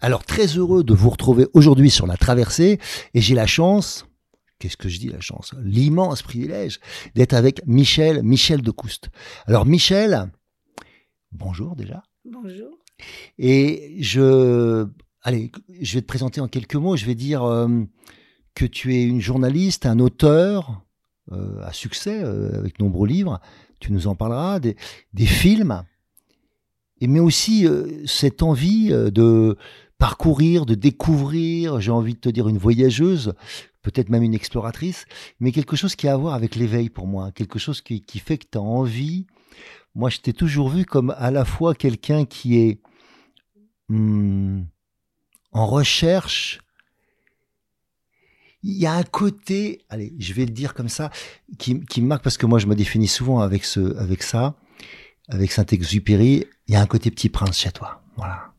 Alors très heureux de vous retrouver aujourd'hui sur la traversée et j'ai la chance, qu'est-ce que je dis la chance, l'immense privilège d'être avec Michel, Michel de Coust. Alors Michel, bonjour déjà. Bonjour. Et je, allez, je vais te présenter en quelques mots. Je vais dire euh, que tu es une journaliste, un auteur euh, à succès euh, avec nombreux livres. Tu nous en parleras des, des films. Et mais aussi cette envie de parcourir, de découvrir, j'ai envie de te dire une voyageuse, peut-être même une exploratrice, mais quelque chose qui a à voir avec l'éveil pour moi, quelque chose qui, fait que tu as envie. Moi, je t'ai toujours vu comme à la fois quelqu'un qui est hmm, en recherche. Il y a un côté, allez, je vais le dire comme ça, qui, qui me marque parce que moi, je me définis souvent avec, ce, avec ça, avec Saint-Exupéry. Il y a un côté petit prince chez toi. Voilà.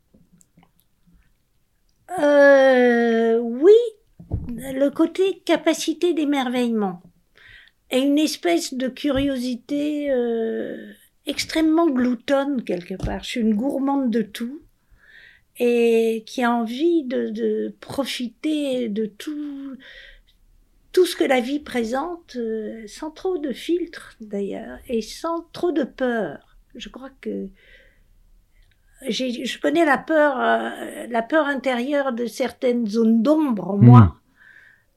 Euh, oui, le côté capacité d'émerveillement et une espèce de curiosité euh, extrêmement gloutonne quelque part. Je suis une gourmande de tout et qui a envie de, profiter de tout, tout ce que la vie présente, euh, sans trop de filtres d'ailleurs, et sans trop de peur. Je crois que je connais la peur, euh, la peur intérieure de certaines zones d'ombre en moi, hmm.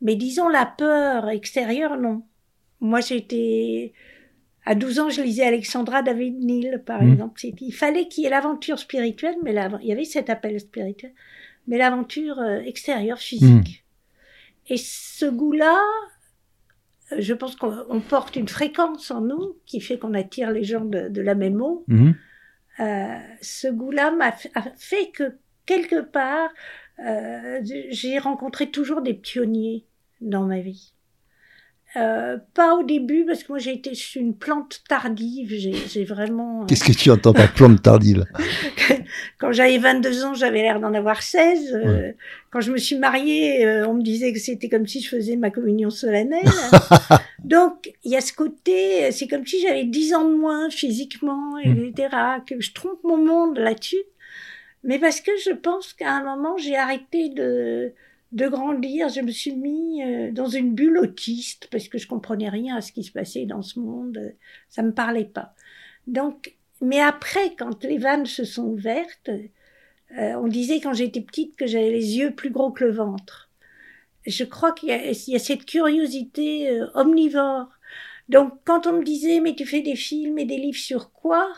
mais disons la peur extérieure, non. Moi, j'étais à 12 ans, je lisais Alexandra David Neal, par hmm. exemple. Il fallait qu'il y ait l'aventure spirituelle, mais il y avait cet appel spirituel, mais l'aventure euh, extérieure, physique. Hmm. Et ce goût-là, je pense qu'on porte une fréquence en nous qui fait qu'on attire les gens de, la même eau. Euh, ce goût-là m'a fait que quelque part, euh, j'ai rencontré toujours des pionniers dans ma vie. Euh, pas au début, parce que moi j'ai été une plante tardive, j'ai vraiment... Euh, Qu'est-ce que tu entends par plante tardive? Quand j'avais 22 ans, j'avais l'air d'en avoir 16. Euh, quand je me suis mariée, on me disait que c'était comme si je faisais ma communion solennelle. Donc, il y a ce côté, c'est comme si j'avais 10 ans de moins physiquement, etc., hmm. que je trompe mon monde là-dessus. Mais parce que je pense qu'à un moment, j'ai arrêté de de grandir, je me suis mis euh, dans une bulle autiste parce que je comprenais rien à ce qui se passait dans ce monde. Ça me parlait pas. Donc, mais après, quand les vannes se sont ouvertes, euh, on disait quand j'étais petite que j'avais les yeux plus gros que le ventre. Je crois qu'il y, a cette curiosité euh, omnivore. Donc, quand on me disait, mais tu fais des films et des livres sur quoi?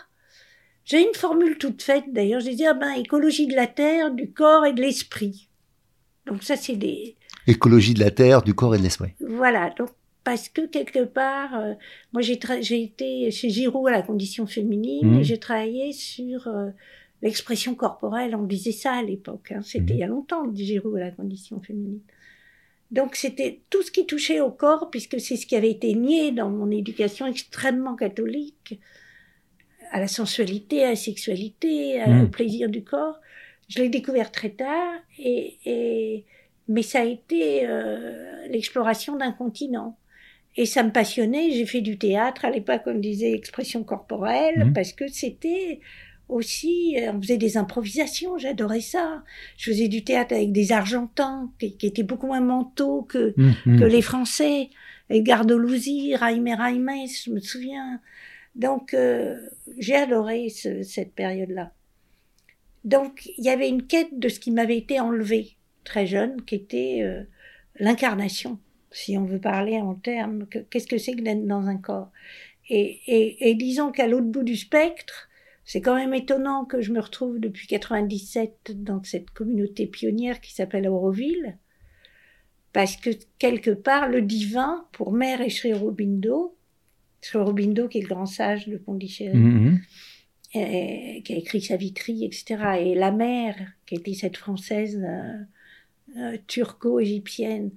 J'ai une formule toute faite, d'ailleurs. Je disais, ah ben, écologie de la terre, du corps et de l'esprit. Donc ça, c'est des... Écologie de la terre, du corps et de l'esprit. Voilà, donc parce que quelque part, euh, moi j'ai, j'ai été chez Giroud à la condition féminine mmh. et j'ai travaillé sur euh, l'expression corporelle. On disait ça à l'époque, hein. c'était mmh. il y a longtemps, Giroud à la condition féminine. Donc c'était tout ce qui touchait au corps, puisque c'est ce qui avait été nié dans mon éducation extrêmement catholique, à la sensualité, à la sexualité, mmh. au plaisir du corps. Je l'ai découvert très tard, et, et mais ça a été euh, l'exploration d'un continent. Et ça me passionnait. J'ai fait du théâtre à l'époque, on disait expression corporelle, mmh. parce que c'était aussi, euh, on faisait des improvisations, j'adorais ça. Je faisais du théâtre avec des Argentins qui, qui étaient beaucoup moins mentaux que, mmh, mmh. que les Français. Edgar Louzy, Raimé Raimé, je me souviens. Donc, euh, j'ai adoré ce, cette période-là. Donc, il y avait une quête de ce qui m'avait été enlevé très jeune, qui était euh, l'incarnation, si on veut parler en termes, qu'est-ce que c'est que d'être dans un corps. Et, disons qu'à l'autre bout du spectre, c'est quand même étonnant que je me retrouve depuis 97 dans cette communauté pionnière qui s'appelle Auroville, parce que quelque part, le divin, pour Mère et Sri Aurobindo, Sri Aurobindo qui est le grand sage de Pondichéry, qui a écrit Savitri, etc., et la mère, qui était cette française euh, euh, turco-égyptienne,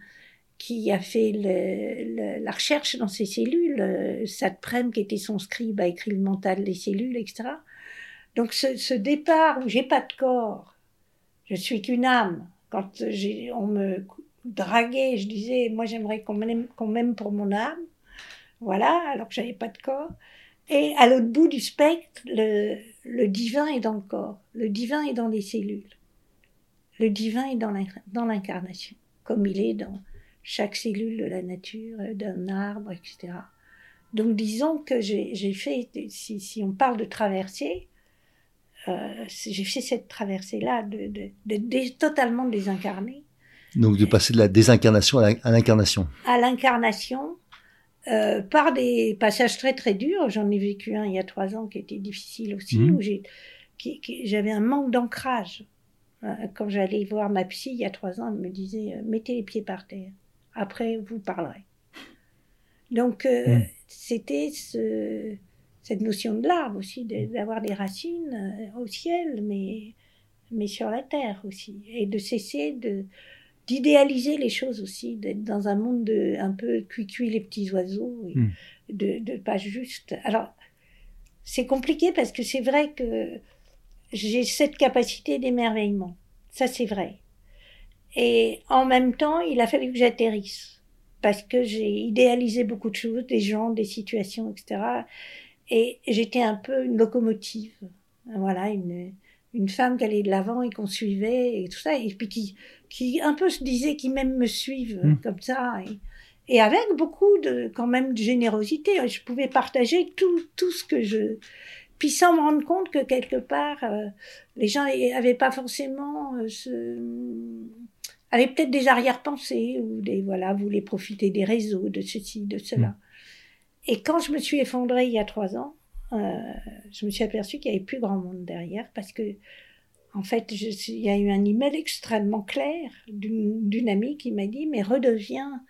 qui a fait la recherche dans ses cellules. Euh, Satprem, qui était son scribe, a écrit le mental des cellules, etc. Donc ce, départ où j'ai pas de corps, je suis qu'une âme. Quand on me draguait, je disais, moi j'aimerais qu'on m'aime, pour mon âme. Voilà, alors que j'avais pas de corps. Et à l'autre bout du spectre, le, le, divin est dans le corps, le divin est dans les cellules, le divin est dans l'incarnation, comme il est dans chaque cellule de la nature, d'un arbre, etc. Donc disons que j'ai fait, si, si, on parle de traversée, euh, j'ai fait cette traversée-là de, de, totalement désincarné. Donc de passer de la désincarnation à l'incarnation. À l'incarnation, euh, par des passages très très durs. J'en ai vécu un il y a trois ans qui était difficile aussi, mmh. où j'avais un manque d'ancrage. Euh, quand j'allais voir ma psy il y a trois ans, elle me disait mettez les pieds par terre. Après, vous parlerez. Donc, mmh. c'était ce, cette notion de l'arbre aussi, d'avoir des racines euh, au ciel, mais, mais sur la terre aussi, et de cesser de d'idéaliser les choses aussi, d'être dans un monde de, un peu cuit-cuit les petits oiseaux, et hmm. de, de pas juste. Alors, c'est compliqué parce que c'est vrai que j'ai cette capacité d'émerveillement, ça c'est vrai. Et en même temps, il a fallu que j'atterrisse parce que j'ai idéalisé beaucoup de choses, des gens, des situations, etc. Et j'étais un peu une locomotive. Voilà, une, une femme qui allait de l'avant et qu'on suivait et tout ça. Et puis qui, qui un peu se disait qu'ils même me suivent hmm. comme ça. Et, et, avec beaucoup de, quand même, de générosité. Je pouvais partager tout, tout ce que je, puis sans me rendre compte que quelque part, euh, les gens n'avaient pas forcément euh, ce, avaient peut-être des arrière-pensées ou des, voilà, voulaient profiter des réseaux, de ceci, de cela. Hmm. Et quand je me suis effondrée il y a trois ans, euh, je me suis aperçue qu'il n'y avait plus grand monde derrière parce que, en fait, je, il y a eu un email extrêmement clair d'une amie qui m'a dit Mais redeviens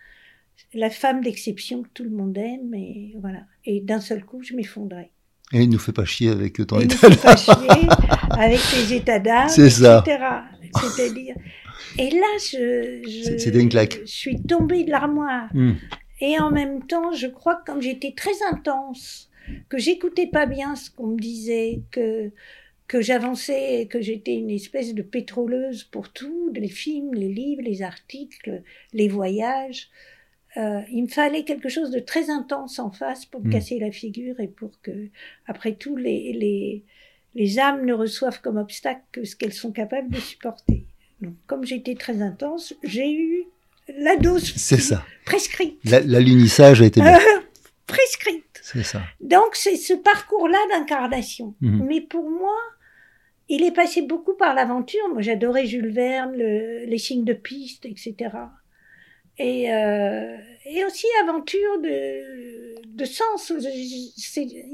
la femme d'exception que tout le monde aime. Et voilà. Et d'un seul coup, je m'effondrais. Et il nous fait pas chier avec ton état d'âme. pas chier avec tes états d'âme, etc. C'est-à-dire. Et là, je, C'était une claque. Je suis tombée de l'armoire. Hmm. Et en même temps, je crois que comme j'étais très intense, que j'écoutais pas bien ce qu'on me disait, que que j'avançais, que j'étais une espèce de pétroleuse pour tout, les films, les livres, les articles, les voyages. Euh, il me fallait quelque chose de très intense en face pour me hmm. casser la figure et pour que, après tout, les, les, les âmes ne reçoivent comme obstacle que ce qu'elles sont capables de supporter. Donc, comme j'étais très intense, j'ai eu la dose c'est ça. prescrite. L'alunissage a été bien. prescrite. C'est ça. Donc c'est ce parcours-là d'incarnation. Mhm. Mais pour moi, il est passé beaucoup par l'aventure. Moi, j'adorais Jules Verne, les signes de piste, etc. Et, euh, et aussi aventure de, sens.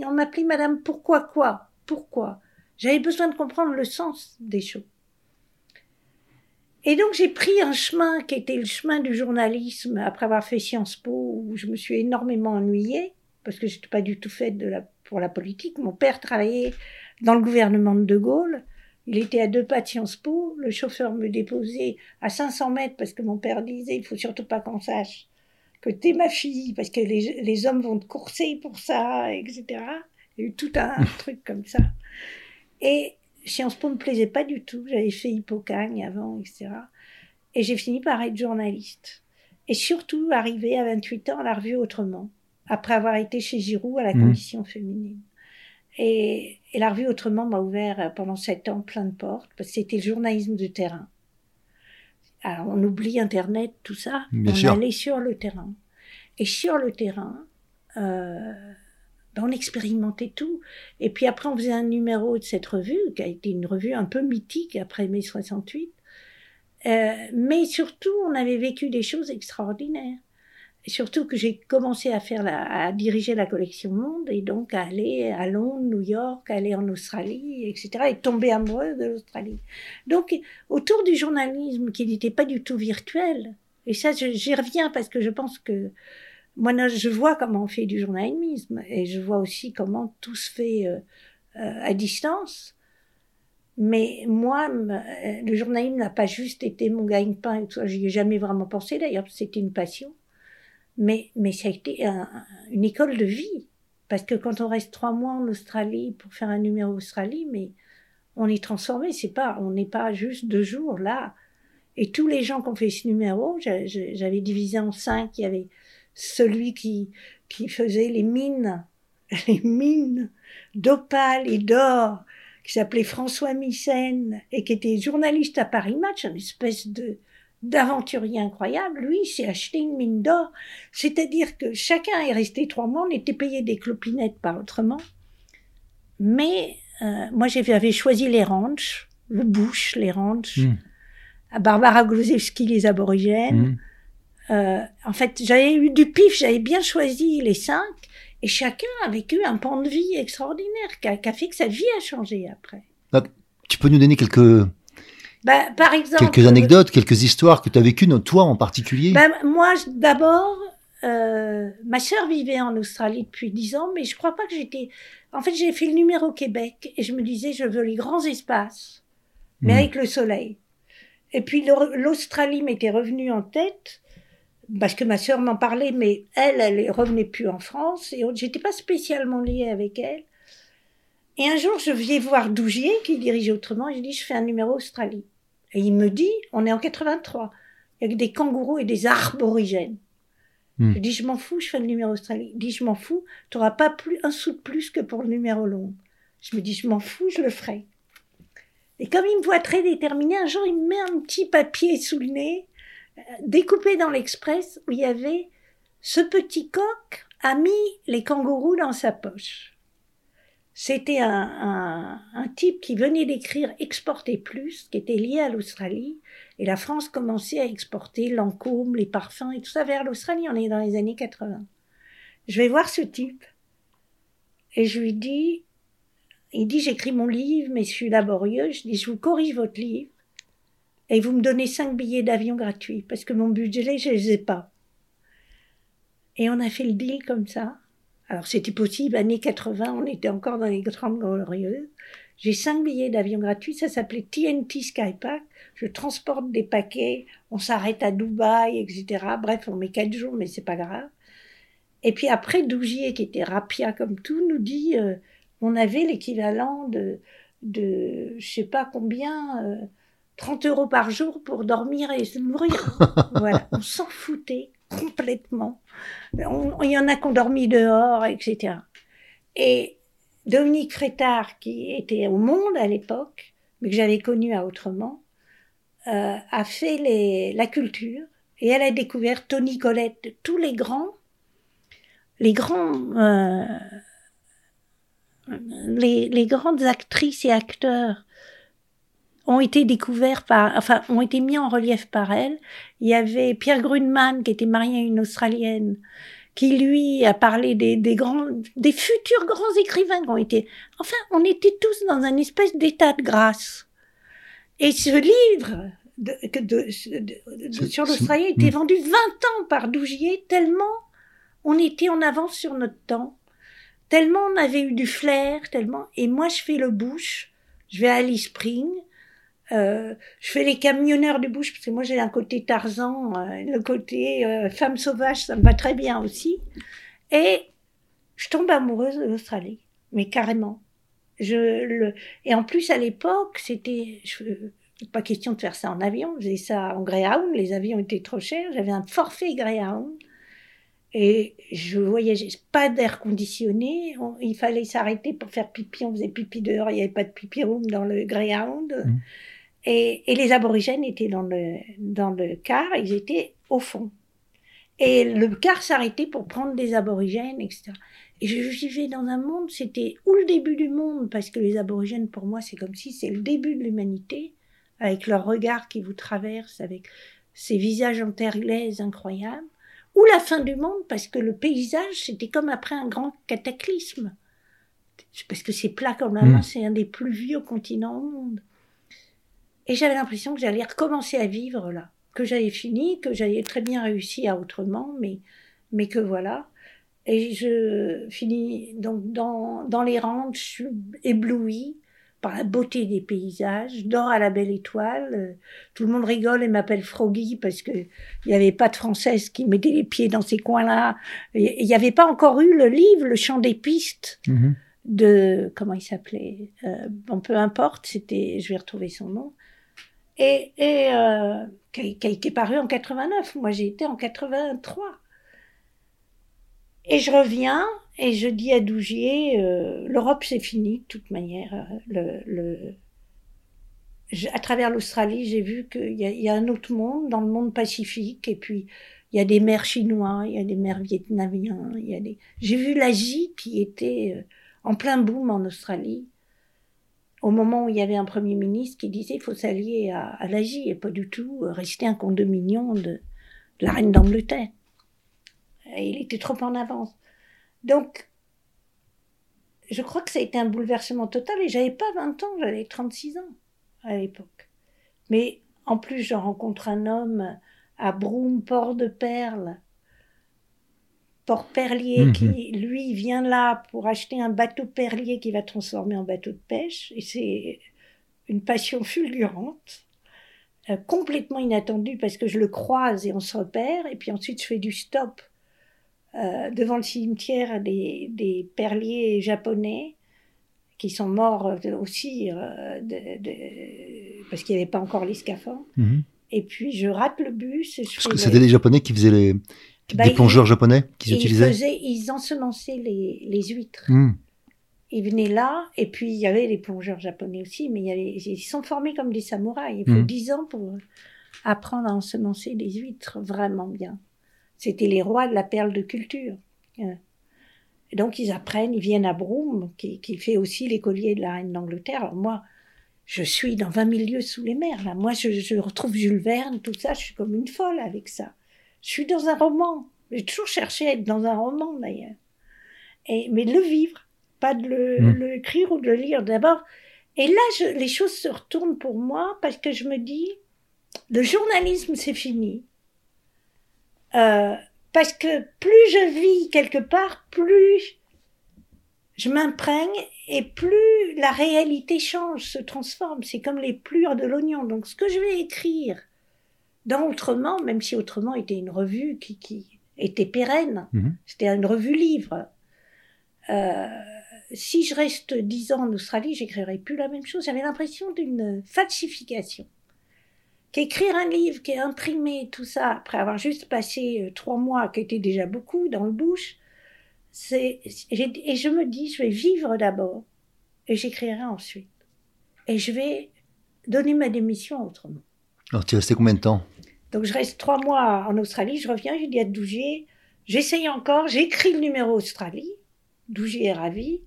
On m'appelait Madame Pourquoi quoi Pourquoi J'avais besoin de comprendre le sens des choses. Et donc j'ai pris un chemin qui était le chemin du journalisme après avoir fait Sciences Po où je me suis énormément ennuyée parce que j'étais pas du tout faite de pour la politique. Mon père travaillait dans le gouvernement de De Gaulle. Il était à deux pas de Sciences Po. Le chauffeur me déposait à 500 mètres parce que mon père disait il faut surtout pas qu'on sache que t'es ma fille parce que les, les, hommes vont te courser pour ça, etc. Il y a eu tout un truc comme ça. Et Sciences Po ne me plaisait pas du tout. J'avais fait Hippocagne avant, etc. Et j'ai fini par être journaliste. Et surtout, arrivé à 28 ans à la revue Autrement, après avoir été chez Giroud à la mmh. condition féminine. Et, et, la revue Autrement m'a ouvert euh, pendant sept ans plein de portes, parce que c'était le journalisme de terrain. Alors, on oublie Internet, tout ça. on allait sur le terrain. Et sur le terrain, euh, ben, on expérimentait tout. Et puis après, on faisait un numéro de cette revue, qui a été une revue un peu mythique après mai 68. Euh, mais surtout, on avait vécu des choses extraordinaires. Surtout que j'ai commencé à faire la, à diriger la collection Monde et donc à aller à Londres, New York, aller en Australie, etc. et tomber amoureuse de l'Australie. Donc, autour du journalisme qui n'était pas du tout virtuel, et ça, j'y reviens parce que je pense que moi, je vois comment on fait du journalisme et je vois aussi comment tout se fait euh, euh, à distance. Mais moi, le journalisme n'a pas juste été mon gagne-pain. J'y ai jamais vraiment pensé d'ailleurs, c'était une passion. Mais, mais ça a été une école de vie. Parce que quand on reste trois mois en Australie pour faire un numéro Australie, mais on est transformé. C'est pas, on n'est pas juste deux jours là. Et tous les gens qui ont fait ce numéro, j'avais divisé en cinq. Il y avait celui qui, qui faisait les mines, les mines d'opale et d'or, qui s'appelait François Missen et qui était journaliste à Paris Match, une espèce de d'aventurier incroyable, lui, s'est acheté une mine d'or. C'est-à-dire que chacun est resté trois mois, on était payé des clopinettes pas autrement. Mais euh, moi, j'avais choisi les ranchs, le bush, les ranchs, hmm. à Barbara Glozewski, les aborigènes. Hmm. Euh, en fait, j'avais eu du pif, j'avais bien choisi les cinq, et chacun a vécu un pan de vie extraordinaire, qui a, qui a fait que sa vie a changé après. Tu peux nous donner quelques bah, par exemple, quelques anecdotes, quelques histoires que tu as vécues, toi en particulier bah, Moi, d'abord, euh, ma sœur vivait en Australie depuis dix ans, mais je crois pas que j'étais. En fait, j'ai fait le numéro Québec et je me disais, je veux les grands espaces, mais hmm. avec le soleil. Et puis l'Australie m'était revenue en tête parce que ma sœur m'en parlait, mais elle, elle revenait plus en France et j'étais pas spécialement liée avec elle. Et un jour, je viens voir Dougier, qui dirige autrement, et je dis, je fais un numéro Australie. Et il me dit, on est en 83, il y a des kangourous et des arborigènes. Hmm. Je dis, je m'en fous, je fais le numéro Australie. Il dit, je m'en fous, tu n'auras pas plus, un sou de plus que pour le numéro long. Je me dis, je m'en fous, je le ferai. Et comme il me voit très déterminé, un jour, il me met un petit papier sous le nez, euh, découpé dans l'Express, où il y avait ce petit coq a mis les kangourous dans sa poche. C'était un, un, type qui venait d'écrire Exporter plus, qui était lié à l'Australie. Et la France commençait à exporter l'encombre, les parfums et tout ça vers l'Australie. On est dans les années 80. Je vais voir ce type. Et je lui dis, il dit, j'écris mon livre, mais je suis laborieux. Je dis, je vous corrige votre livre. Et vous me donnez cinq billets d'avion gratuits, parce que mon budget, je les ai pas. Et on a fait le deal comme ça. Alors c'était possible, années 80, on était encore dans les grandes glorieuses. J'ai cinq billets d'avion gratuits, ça s'appelait TNT Skypack. Je transporte des paquets, on s'arrête à Dubaï, etc. Bref, on met quatre jours, mais c'est pas grave. Et puis après, Dougier, qui était rapia comme tout, nous dit, euh, on avait l'équivalent de, de, je sais pas combien, euh, 30 euros par jour pour dormir et se nourrir. voilà, on s'en foutait complètement. Il y en a qui ont dormi dehors, etc. Et Dominique Frétard, qui était au Monde à l'époque, mais que j'avais connu à Autrement, euh, a fait la culture et elle a découvert Tony Colette, tous les grands, les grands, euh, les grandes actrices et acteurs ont été découverts par, enfin, ont été mis en relief par elle. Il y avait Pierre Grunman, qui était marié à une Australienne, qui lui a parlé des, des grands, des futurs grands écrivains qui ont été, enfin, on était tous dans un espèce d'état de grâce. Et ce livre de, de, sur l'Australie était hmm. vendu 20 ans par Dougier, tellement on était en avance sur notre temps, tellement on avait eu du flair, tellement, et moi je fais le bouche, je vais à Alice Spring, euh, je fais les camionneurs du bouche parce que moi j'ai un côté Tarzan, euh, le côté euh, femme sauvage, ça me va très bien aussi. Et je tombe amoureuse de l'Australie, mais carrément. Et en plus à l'époque c'était pas question de faire ça en avion, faisais ça en Greyhound, les avions étaient trop chers, j'avais un forfait Greyhound et je voyageais pas d'air conditionné, il fallait s'arrêter pour faire pipi, on faisait pipi dehors, il n'y avait pas de pipi room dans le Greyhound. Mmh. Et, les aborigènes étaient dans le, dans le car, ils étaient au fond. Et le car s'arrêtait pour prendre des aborigènes, etc. Et je vivais dans un monde, c'était ou le début du monde, parce que les aborigènes, pour moi, c'est comme si c'est le début de l'humanité, avec leur regard qui vous traverse, avec ces visages en terre glaise incroyables, ou la fin du monde, parce que le paysage, c'était comme après un grand cataclysme. Parce que c'est plat comme la main, c'est un des plus vieux continents au monde. Et j'avais l'impression que j'allais recommencer à vivre là, que j'avais fini, que j'avais très bien réussi à autrement, mais, mais que voilà. Et je finis donc dans, dans les rangs, je suis éblouie par la beauté des paysages, dors à la belle étoile. Tout le monde rigole et m'appelle Froggy parce que il n'y avait pas de française qui mettait les pieds dans ces coins-là. Il n'y avait pas encore eu le livre, le chant des pistes. Mm-hmm. de comment il s'appelait euh, bon peu importe c'était je vais retrouver son nom et, et euh, qui, a été paru en 89. Moi, j'ai été en 83. Et je reviens et je dis à Dougier, euh, l'Europe c'est fini de toute manière. Le, le... à travers l'Australie, j'ai vu qu'il y, y, a un autre monde, dans le monde pacifique, et puis il y a des mers chinois, il y a des mers vietnamiens, il y a des... J'ai vu l'Asie qui était euh, en plein boom en Australie au moment où il y avait un Premier ministre qui disait qu'il faut s'allier à, l'Asie et pas du tout rester un condominium de, la reine d'Angleterre. Et il était trop en avance. Donc, je crois que ça a été un bouleversement total et j'avais pas 20 ans, j'avais 36 ans à l'époque. Mais en plus, je rencontre un homme à Broome, port de Perle, Port Perlier, qui mhm. lui vient là pour acheter un bateau perlier qui va transformer en bateau de pêche. Et c'est une passion fulgurante, euh, complètement inattendue parce que je le croise et on se repère. Et puis ensuite, je fais du stop euh, devant le cimetière des, des, perliers japonais qui sont morts euh, aussi parce qu'il n'y avait pas encore les scaphandres. Mhm. Et puis je rate le bus. C'était les Japonais qui faisaient les, bah, des plongeurs japonais qu'ils utilisaient Ils ensemençaient les, les huîtres. Hmm. Ils venaient là, et puis il y avait les plongeurs japonais aussi, mais il y ils sont formés comme des samouraïs. Il faut hmm. dix ans pour apprendre à ensemencer des huîtres vraiment bien. C'était les rois de la perle de culture. Euh. Et donc ils apprennent, ils viennent à Broome, qui, qui fait aussi l'écolier de la reine d'Angleterre. Alors moi, je suis dans 20 000 lieues sous les mers. Là. Moi, je, je retrouve Jules Verne, tout ça, je suis comme une folle avec ça. Je suis dans un roman. J'ai toujours cherché à être dans un roman d'ailleurs. Et, mais de le vivre, pas de le, hmm. écrire ou de le lire d'abord. Et là, les choses se retournent pour moi parce que je me dis, le journalisme, c'est fini. Euh, parce que plus je vis quelque part, plus je m'imprègne et plus la réalité change, se transforme. C'est comme les plures de l'oignon. Donc ce que je vais écrire dans Autrement, même si Autrement était une revue qui, qui était pérenne, mhm. c'était une revue livre. Euh, si je reste dix ans en Australie, j'écrirai plus la même chose. J'avais l'impression d'une falsification. Qu'écrire un livre qui est imprimé, tout ça, après avoir juste passé euh, trois mois, qui était déjà beaucoup dans le bouche, c'est, et je me dis, je vais vivre d'abord, et j'écrirai ensuite. Et je vais donner ma démission autrement. Alors, tu es resté combien de temps? Donc je reste trois mois en Australie, je reviens, à Dougier, j'essaye encore, j'écris le numéro Australie, Dougier est ravi.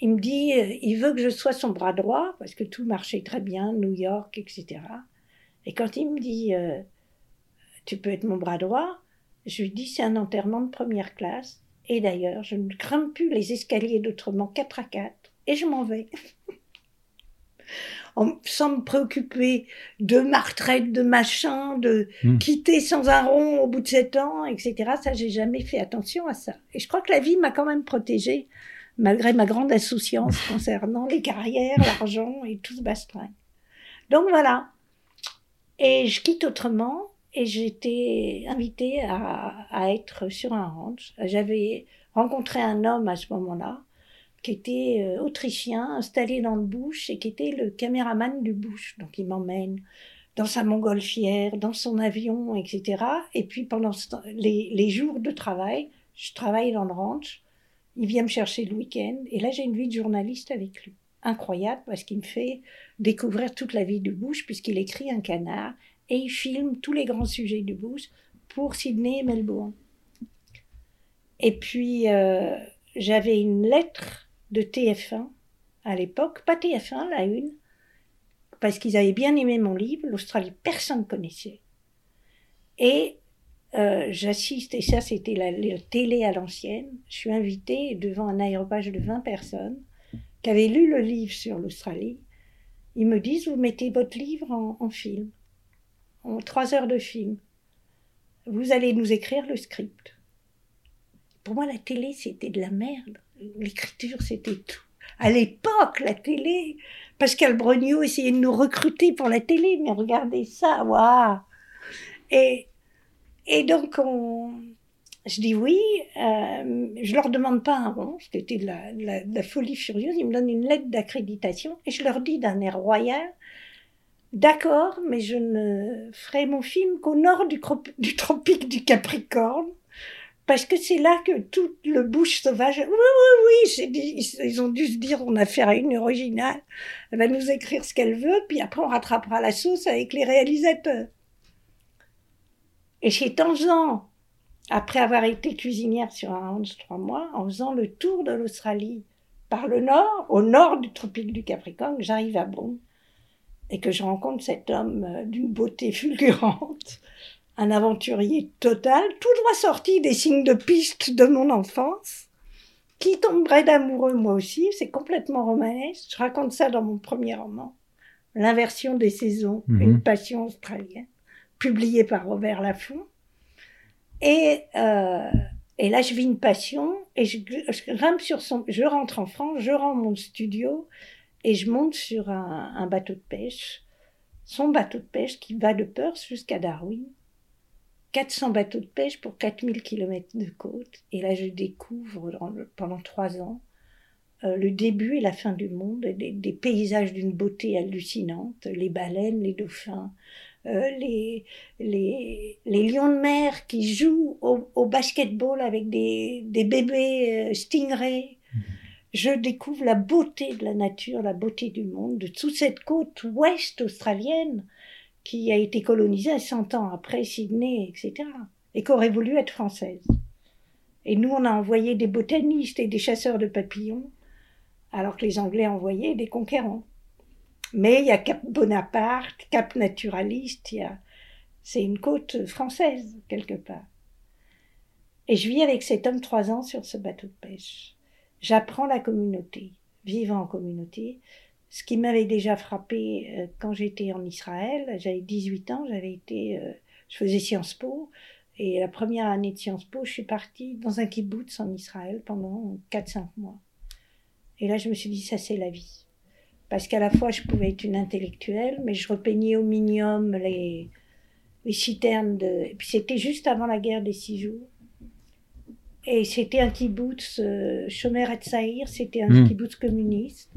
Il me dit, euh, il veut que je sois son bras droit, parce que tout marchait très bien, New York, etc. Et quand il me dit, euh, tu peux être mon bras droit, je lui dis, c'est un enterrement de première classe. Et d'ailleurs, je ne grimpe plus les escaliers d'autrement 4 à 4, et je m'en vais. Sans me préoccuper de ma retraite, de machin, de hmm. quitter sans un rond au bout de sept ans, etc. Ça, j'ai jamais fait attention à ça. Et je crois que la vie m'a quand même protégée, malgré ma grande insouciance concernant les carrières, l'argent et tout ce bastringue. Donc voilà. Et je quitte autrement et j'étais invitée à, à être sur un ranch. J'avais rencontré un homme à ce moment-là qui était euh, autrichien, installé dans le bush et qui était le caméraman du bush. Donc il m'emmène dans sa montgolfière, dans son avion, etc. Et puis pendant les, jours de travail, je travaille dans le ranch, il vient me chercher le week-end, et là j'ai une vie de journaliste avec lui. Incroyable parce qu'il me fait découvrir toute la vie du bush puisqu'il écrit un canard et il filme tous les grands sujets du bush pour Sydney et Melbourne. Et puis, euh, j'avais une lettre de TF1 à l'époque, pas TF1, la une, parce qu'ils avaient bien aimé mon livre. L'Australie, personne ne connaissait. Et euh, j'assiste, et ça c'était la, télé à l'ancienne, je suis invitée devant un aéropage de 20 personnes qui avaient lu le livre sur l'Australie. Ils me disent, vous mettez votre livre en, en film, en trois heures de film. Vous allez nous écrire le script. Pour moi, la télé, c'était de la merde. L'écriture, c'était tout. À l'époque, la télé, Pascal Brognaud essayait de nous recruter pour la télé, mais regardez ça, waouh Et, et donc, on, je dis oui, euh, je leur demande pas un rond, c'était de la, folie furieuse, ils me donnent une lettre d'accréditation, et je leur dis d'un air royal, d'accord, mais je ne ferai mon film qu'au nord du tropique du Capricorne, parce que c'est là que toute le bouche sauvage, oui, oui, oui, ils ont dû se dire, on a affaire à une originale, elle va nous écrire ce qu'elle veut, puis après on rattrapera la sauce avec les réalisateurs. Et chez Tanzan, après avoir été cuisinière sur un 11 trois mois, en faisant le tour de l'Australie par le nord, au nord du tropique du Capricorne, j'arrive à Bon et que je rencontre cet homme euh, d'une beauté fulgurante, un aventurier total, tout droit sorti des signes de piste de mon enfance, qui tomberait d'amoureux moi aussi, c'est complètement romanesque. Je raconte ça dans mon premier roman, L'inversion des saisons, mhm. une passion australienne, publié par Robert Laffont. Et, euh, et là, je vis une passion et je, grimpe sur son. Je rentre en France, je rends mon studio et je monte sur un, un bateau de pêche, son bateau de pêche qui va de Perth jusqu'à Darwin 400 bateaux de pêche pour 4000 km de côte. Et là, je découvre pendant trois ans euh, le début et la fin du monde, des, paysages d'une beauté hallucinante, les baleines, les dauphins, euh, les, les, les, lions de mer qui jouent au, au basketball avec des, des bébés euh, stingrays. Mmh. Je découvre la beauté de la nature, la beauté du monde, de toute cette côte ouest australienne qui a été colonisée 100 ans après Sydney, etc., et qui aurait voulu être française. Et nous, on a envoyé des botanistes et des chasseurs de papillons, alors que les Anglais envoyaient des conquérants. Mais il y a Cap Bonaparte, Cap Naturaliste, a... c'est une côte française, quelque part. Et je vis avec cet homme trois ans sur ce bateau de pêche. J'apprends la communauté, vivant en communauté, ce qui m'avait déjà frappé euh, quand j'étais en Israël, j'avais 18 ans, j'avais été, euh, je faisais Sciences Po, et la première année de Sciences Po, je suis partie dans un kibbutz en Israël pendant 4-5 mois. Et là, je me suis dit, ça c'est la vie. Parce qu'à la fois, je pouvais être une intellectuelle, mais je repeignais au minimum les, les citernes de... Et puis c'était juste avant la guerre des six jours. Et c'était un kibbutz, euh, Shomer et c'était un mmh. kibbutz communiste.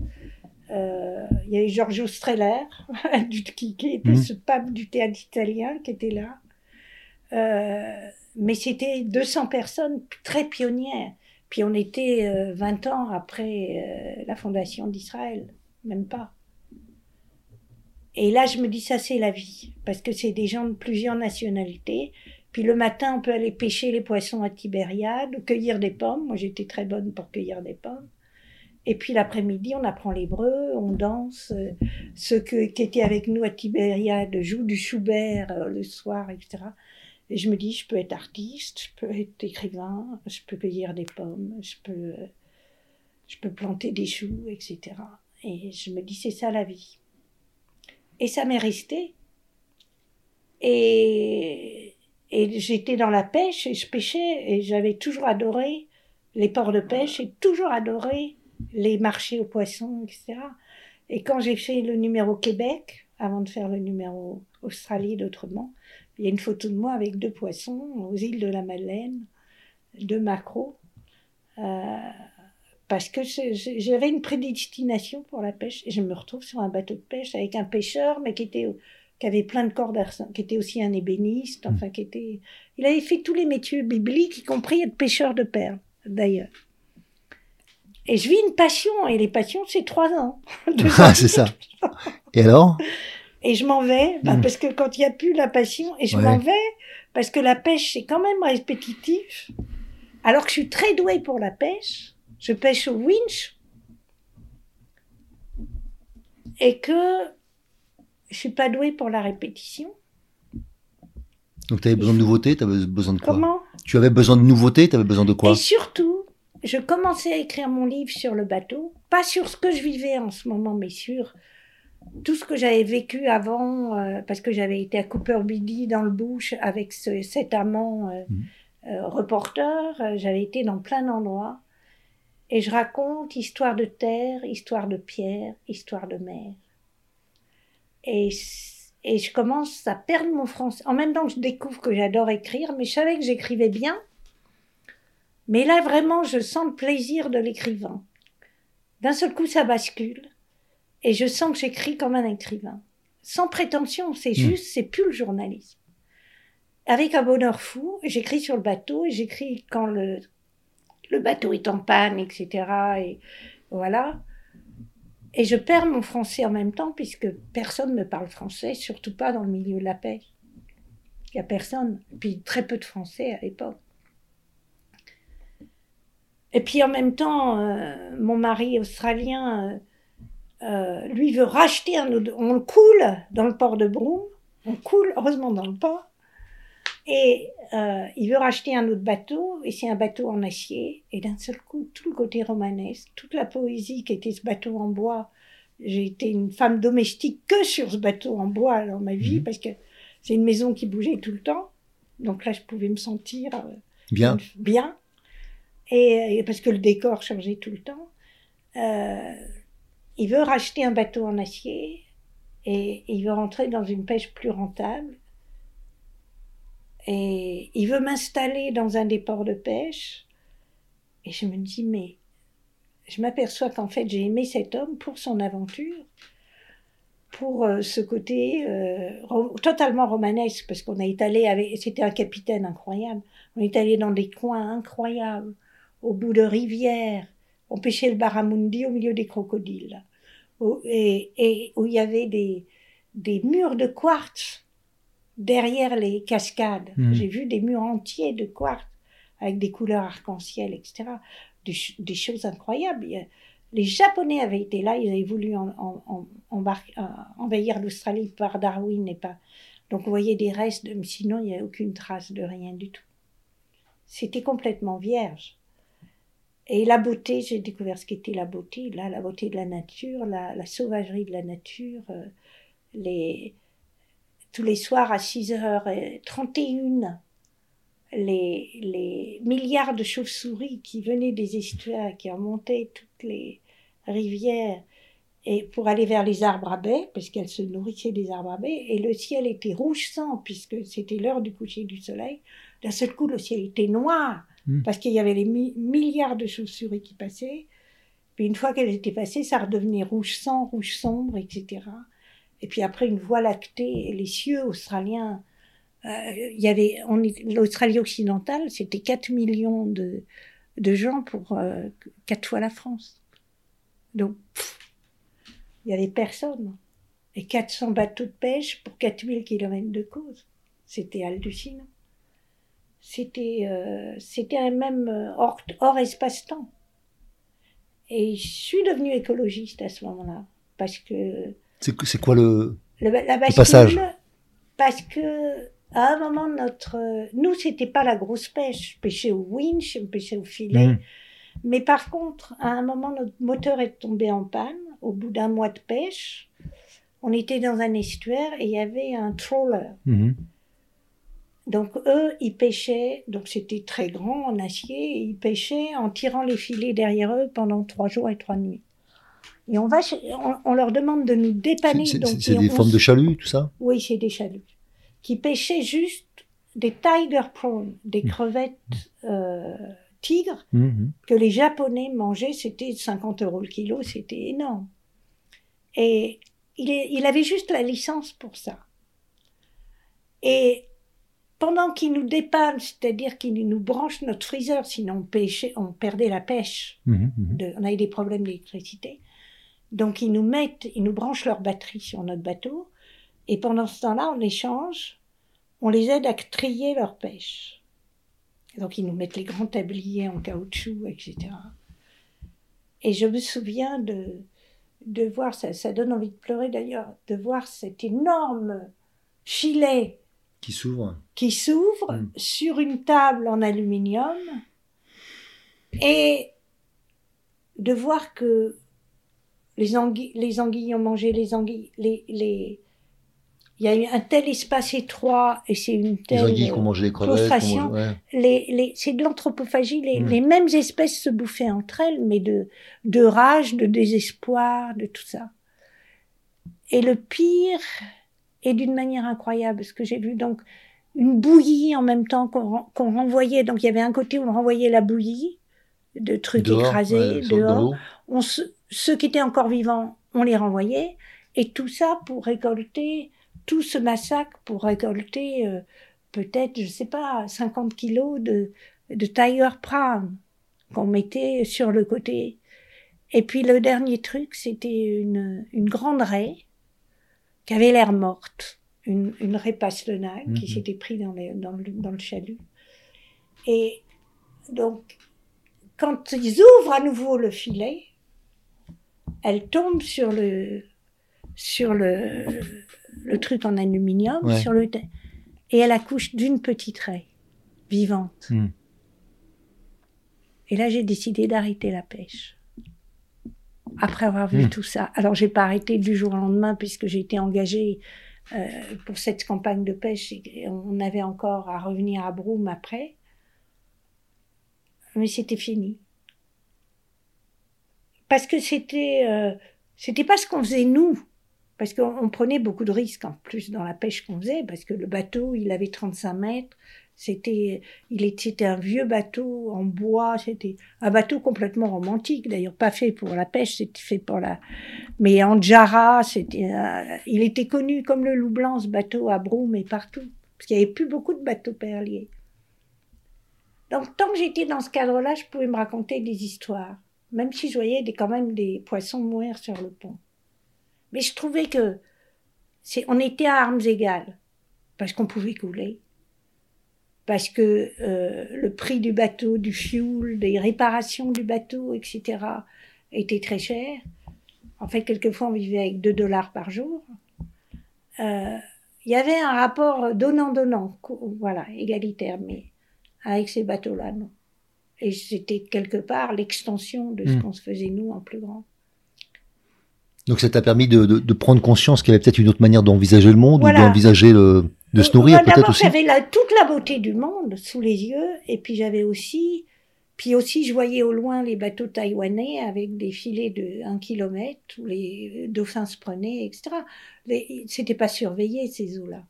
Euh, il y avait Giorgio Streller, qui, qui, était mhm. ce pape du théâtre italien qui était là. Euh, mais c'était 200 personnes très pionnières. Puis on était 20 euh, ans après la fondation d'Israël, même pas. Et là, je me dis, ça, c'est la vie. Parce que c'est des gens de plusieurs nationalités. Puis le matin, on peut aller pêcher les poissons à Tibériade ou cueillir des pommes. Moi, j'étais très bonne pour cueillir des pommes. Et puis l'après-midi, on apprend l'hébreu, on danse. Ceux qui étaient avec nous à Tibériade jouent du Schubert euh, le soir, etc. Et je me dis, je peux être artiste, je peux être écrivain, je peux cueillir des pommes, je peux, je peux planter des choux, etc. Et je me dis, c'est ça la vie. Et ça m'est resté. Et, et j'étais dans la pêche et je pêchais et j'avais toujours adoré les ports de pêche et toujours adoré les marchés aux poissons, etc. Et quand j'ai fait le numéro Québec, avant de faire le numéro Australie d'autrement, il y a une photo de moi avec deux poissons aux îles de la Madeleine, deux macros, euh, parce que j'avais une prédestination pour la pêche et je me retrouve sur un bateau de pêche avec un pêcheur, mais qui était qui avait plein de cordes qui était aussi un ébéniste, enfin mmh. qui était, il avait fait tous les métiers bibliques, y compris être pêcheur de perles, d'ailleurs. Et je vis une passion, et les passions, c'est trois ans. Ah, c'est ça. Et alors? Et je m'en vais, bah, hmm. parce que quand il n'y a plus la passion, et je m'en vais, parce que la pêche, c'est quand même répétitif. Alors que je suis très douée pour la pêche, je pêche au winch et que je suis pas douée pour la répétition. Donc tu avais besoin de nouveautés, tu avais besoin de quoi? Comment? Tu avais besoin de nouveautés, tu avais besoin de quoi? Et surtout, je commençais à écrire mon livre sur le bateau, pas sur ce que je vivais en ce moment, mais sur tout ce que j'avais vécu avant, euh, parce que j'avais été à Cooper Bidi dans le bush avec ce- cet amant euh, Mhm. euh, reporter, j'avais été dans plein d'endroits, et je raconte histoire de terre, histoire de pierre, histoire de mer. Et, et je commence à perdre mon français. En même temps que je découvre que j'adore écrire, mais je savais que j'écrivais bien. Mais là, vraiment, je sens le plaisir de l'écrivain. D'un seul coup, ça bascule. Et je sens que j'écris comme un écrivain. Sans prétention, c'est Mm. juste, c'est plus le journalisme. Avec un bonheur fou, j'écris sur le bateau et j'écris quand le, le bateau est en panne, etc. Et voilà. Et je perds mon français en même temps puisque personne ne me parle français, surtout pas dans le milieu de la pêche. Il n'y a personne. Puis très peu de français à l'époque. Et puis en même temps, euh, mon mari australien, euh, euh, lui veut racheter un autre. On le coule dans le port de Broome. On coule, heureusement dans le port. Et euh, il veut racheter un autre bateau, et c'est un bateau en acier. Et d'un seul coup, tout le côté romanesque, toute la poésie qui était ce bateau en bois. J'ai été une femme domestique que sur ce bateau en bois dans ma vie, Mhm. parce que c'est une maison qui bougeait tout le temps. Donc là, je pouvais me sentir Bien. bien. Et, parce que le décor changeait tout le temps. Euh, il veut racheter un bateau en acier et il veut rentrer dans une pêche plus rentable. Et il veut m'installer dans un des ports de pêche. Et je me dis, mais je m'aperçois qu'en fait, j'ai aimé cet homme pour son aventure, pour euh, ce côté euh, totalement romanesque, parce qu'on est allé avec, c'était un capitaine incroyable, on est allé dans des coins incroyables, au bout de rivières, on pêchait le barramundi au milieu des crocodiles, et, et où il y avait des, des murs de quartz derrière les cascades. Mhm. J'ai vu des murs entiers de quartz avec des couleurs arc-en-ciel, etc. Des, ch- des choses incroyables. Les Japonais avaient été là, ils avaient voulu en- en- en- embarquer- euh, envahir l'Australie par Darwin et pas. Donc vous voyez des restes, mais sinon il n'y a aucune trace de rien du tout. C'était complètement vierge. Et la beauté, j'ai découvert ce qu'était la beauté, là, la beauté de la nature, la, sauvagerie de la nature, euh, les, tous les soirs à 6h31, les, les milliards de chauves-souris qui venaient des estuaires, qui remontaient toutes les rivières et pour aller vers les arbres à baies, parce qu'elles se nourrissaient des arbres à baies, et le ciel était rouge sang, puisque c'était l'heure du coucher du soleil. D'un seul coup, le ciel était noir, Mm. parce qu'il y avait les mi- milliards de chauves-souris qui passaient. Puis une fois qu'elles étaient passées, ça redevenait rouge sang, rouge sombre, etc. Et puis après, une voie lactée, et les cieux australiens. euh, il y avait, l'Australie occidentale, c'était 4 millions de, de gens pour euh, quatre fois la France. Donc, il y avait personne. Et 400 bateaux de pêche pour 4000 km de côte. C'était hallucinant. C'était, euh, c'était même euh, hors, hors espace-temps. Et je suis devenue écologiste à ce moment-là. Parce que C'est quoi le. le, la bascule, passage? Parce que à un moment, notre, nous, c'était pas la grosse pêche. Je pêchais au winch, je pêchais au filet. Mm. Mais par contre, à un moment, notre moteur est tombé en panne. Au bout d'un mois de pêche, on était dans un estuaire et il y avait un trawler. Mhm. Donc eux, ils pêchaient, donc c'était très grand en acier, et ils pêchaient en tirant les filets derrière eux pendant trois jours et trois nuits. Et on va, on, on leur demande de nous dépanner. C'est- des on formes de chalut, tout ça? Oui, c'est des chaluts. Qui pêchaient juste des tiger prawns, des Mm. crevettes euh, tigres, Mhm. que les Japonais mangeaient, c'était 50 euros le kilo, c'était énorme. Et il, est- il avait juste la licence pour ça. Et pendant qu'il nous dépanne, c'est-à-dire qu'il nous branche notre freezer, sinon on, pêchait, on perdait la pêche, Mhm. Mhm. de- on avait des problèmes d'électricité. Donc ils nous mettent, ils nous branchent leur batterie sur notre bateau, et pendant ce temps-là, en échange, on les aide à trier leur pêche. Donc ils nous mettent les grands tabliers en caoutchouc, etc. Et je me souviens de, de voir, ça, ça donne envie de pleurer d'ailleurs, de voir cet énorme filet Qui s'ouvre. qui s'ouvre Mm. sur une table en aluminium et de voir que les anguilles, les anguilles ont mangé les anguilles, les, les, il y a eu un tel espace étroit et c'est une telle, les ouais. les, les, c'est de l'anthropophagie, les, Mm. les mêmes espèces se bouffaient entre elles, mais de, de rage, de désespoir, de tout ça. Et le pire, et d'une manière incroyable, ce que j'ai vu, donc, une bouillie en même temps qu'on ren- qu'on renvoyait, donc il y avait un côté où on renvoyait la bouillie, de trucs Dehors, écrasés, ouais, dehors. On se- ceux qui étaient encore vivants, on les renvoyait, et tout ça pour récolter, tout ce massacre pour récolter euh, peut-être, je sais pas, 50 kilos de, de Tiger Prawn qu'on mettait sur le côté. Et puis le dernier truc, c'était une, une grande raie qui avait l'air morte, une, une raie pastenague qui Mhm. s'était pris dans, les- dans, le, dans le chalut. Et donc, quand ils ouvrent à nouveau le filet, elle tombe sur le sur le, le truc en aluminium, Ouais. sur le et elle accouche d'une petite raie vivante. Hmm. Et là, j'ai décidé d'arrêter la pêche. Après avoir vu Hmm. tout ça. Alors, j'ai pas arrêté du jour au lendemain puisque j'ai été engagée euh, pour cette campagne de pêche. et On avait encore à revenir à Broome après. Mais c'était fini. Parce que c'était, euh, c'était pas ce qu'on faisait nous. Parce qu'on on prenait beaucoup de risques en plus dans la pêche qu'on faisait, parce que le bateau, il avait 35 mètres. C'était, il était, un vieux bateau en bois. C'était un bateau complètement romantique, d'ailleurs pas fait pour la pêche, c'était fait pour la. Mais en Jara, c'était, il était connu comme le loup blanc ce bateau à Broome et partout, parce qu'il y avait plus beaucoup de bateaux perliers. Donc tant que j'étais dans ce cadre-là, je pouvais me raconter des histoires, même si je voyais des, quand même des poissons mourir sur le pont. Mais je trouvais que c'est, on était à armes égales parce qu'on pouvait couler, parce que euh, le prix du bateau, du fuel, des réparations du bateau, etc., était très cher. En fait, quelquefois, on vivait avec 2 dollars par jour. Euh, Il y avait un rapport donnant-donnant, voilà, égalitaire, mais avec ces bateaux-là, non. Et c'était quelque part l'extension de ce Mm. qu'on se faisait nous en plus grand. Donc ça t'a permis de, de- de prendre conscience qu'il y avait peut-être une autre manière d'envisager le monde Voilà. ou d'envisager le, de se nourrir peut-être d'abord, aussi. J'avais la- toute la beauté du monde sous les yeux, et puis j'avais aussi, puis aussi je voyais au loin les bateaux taïwanais avec des filets de 1 km où les dauphins se prenaient, etc. C'était pas surveillé ces eaux-là,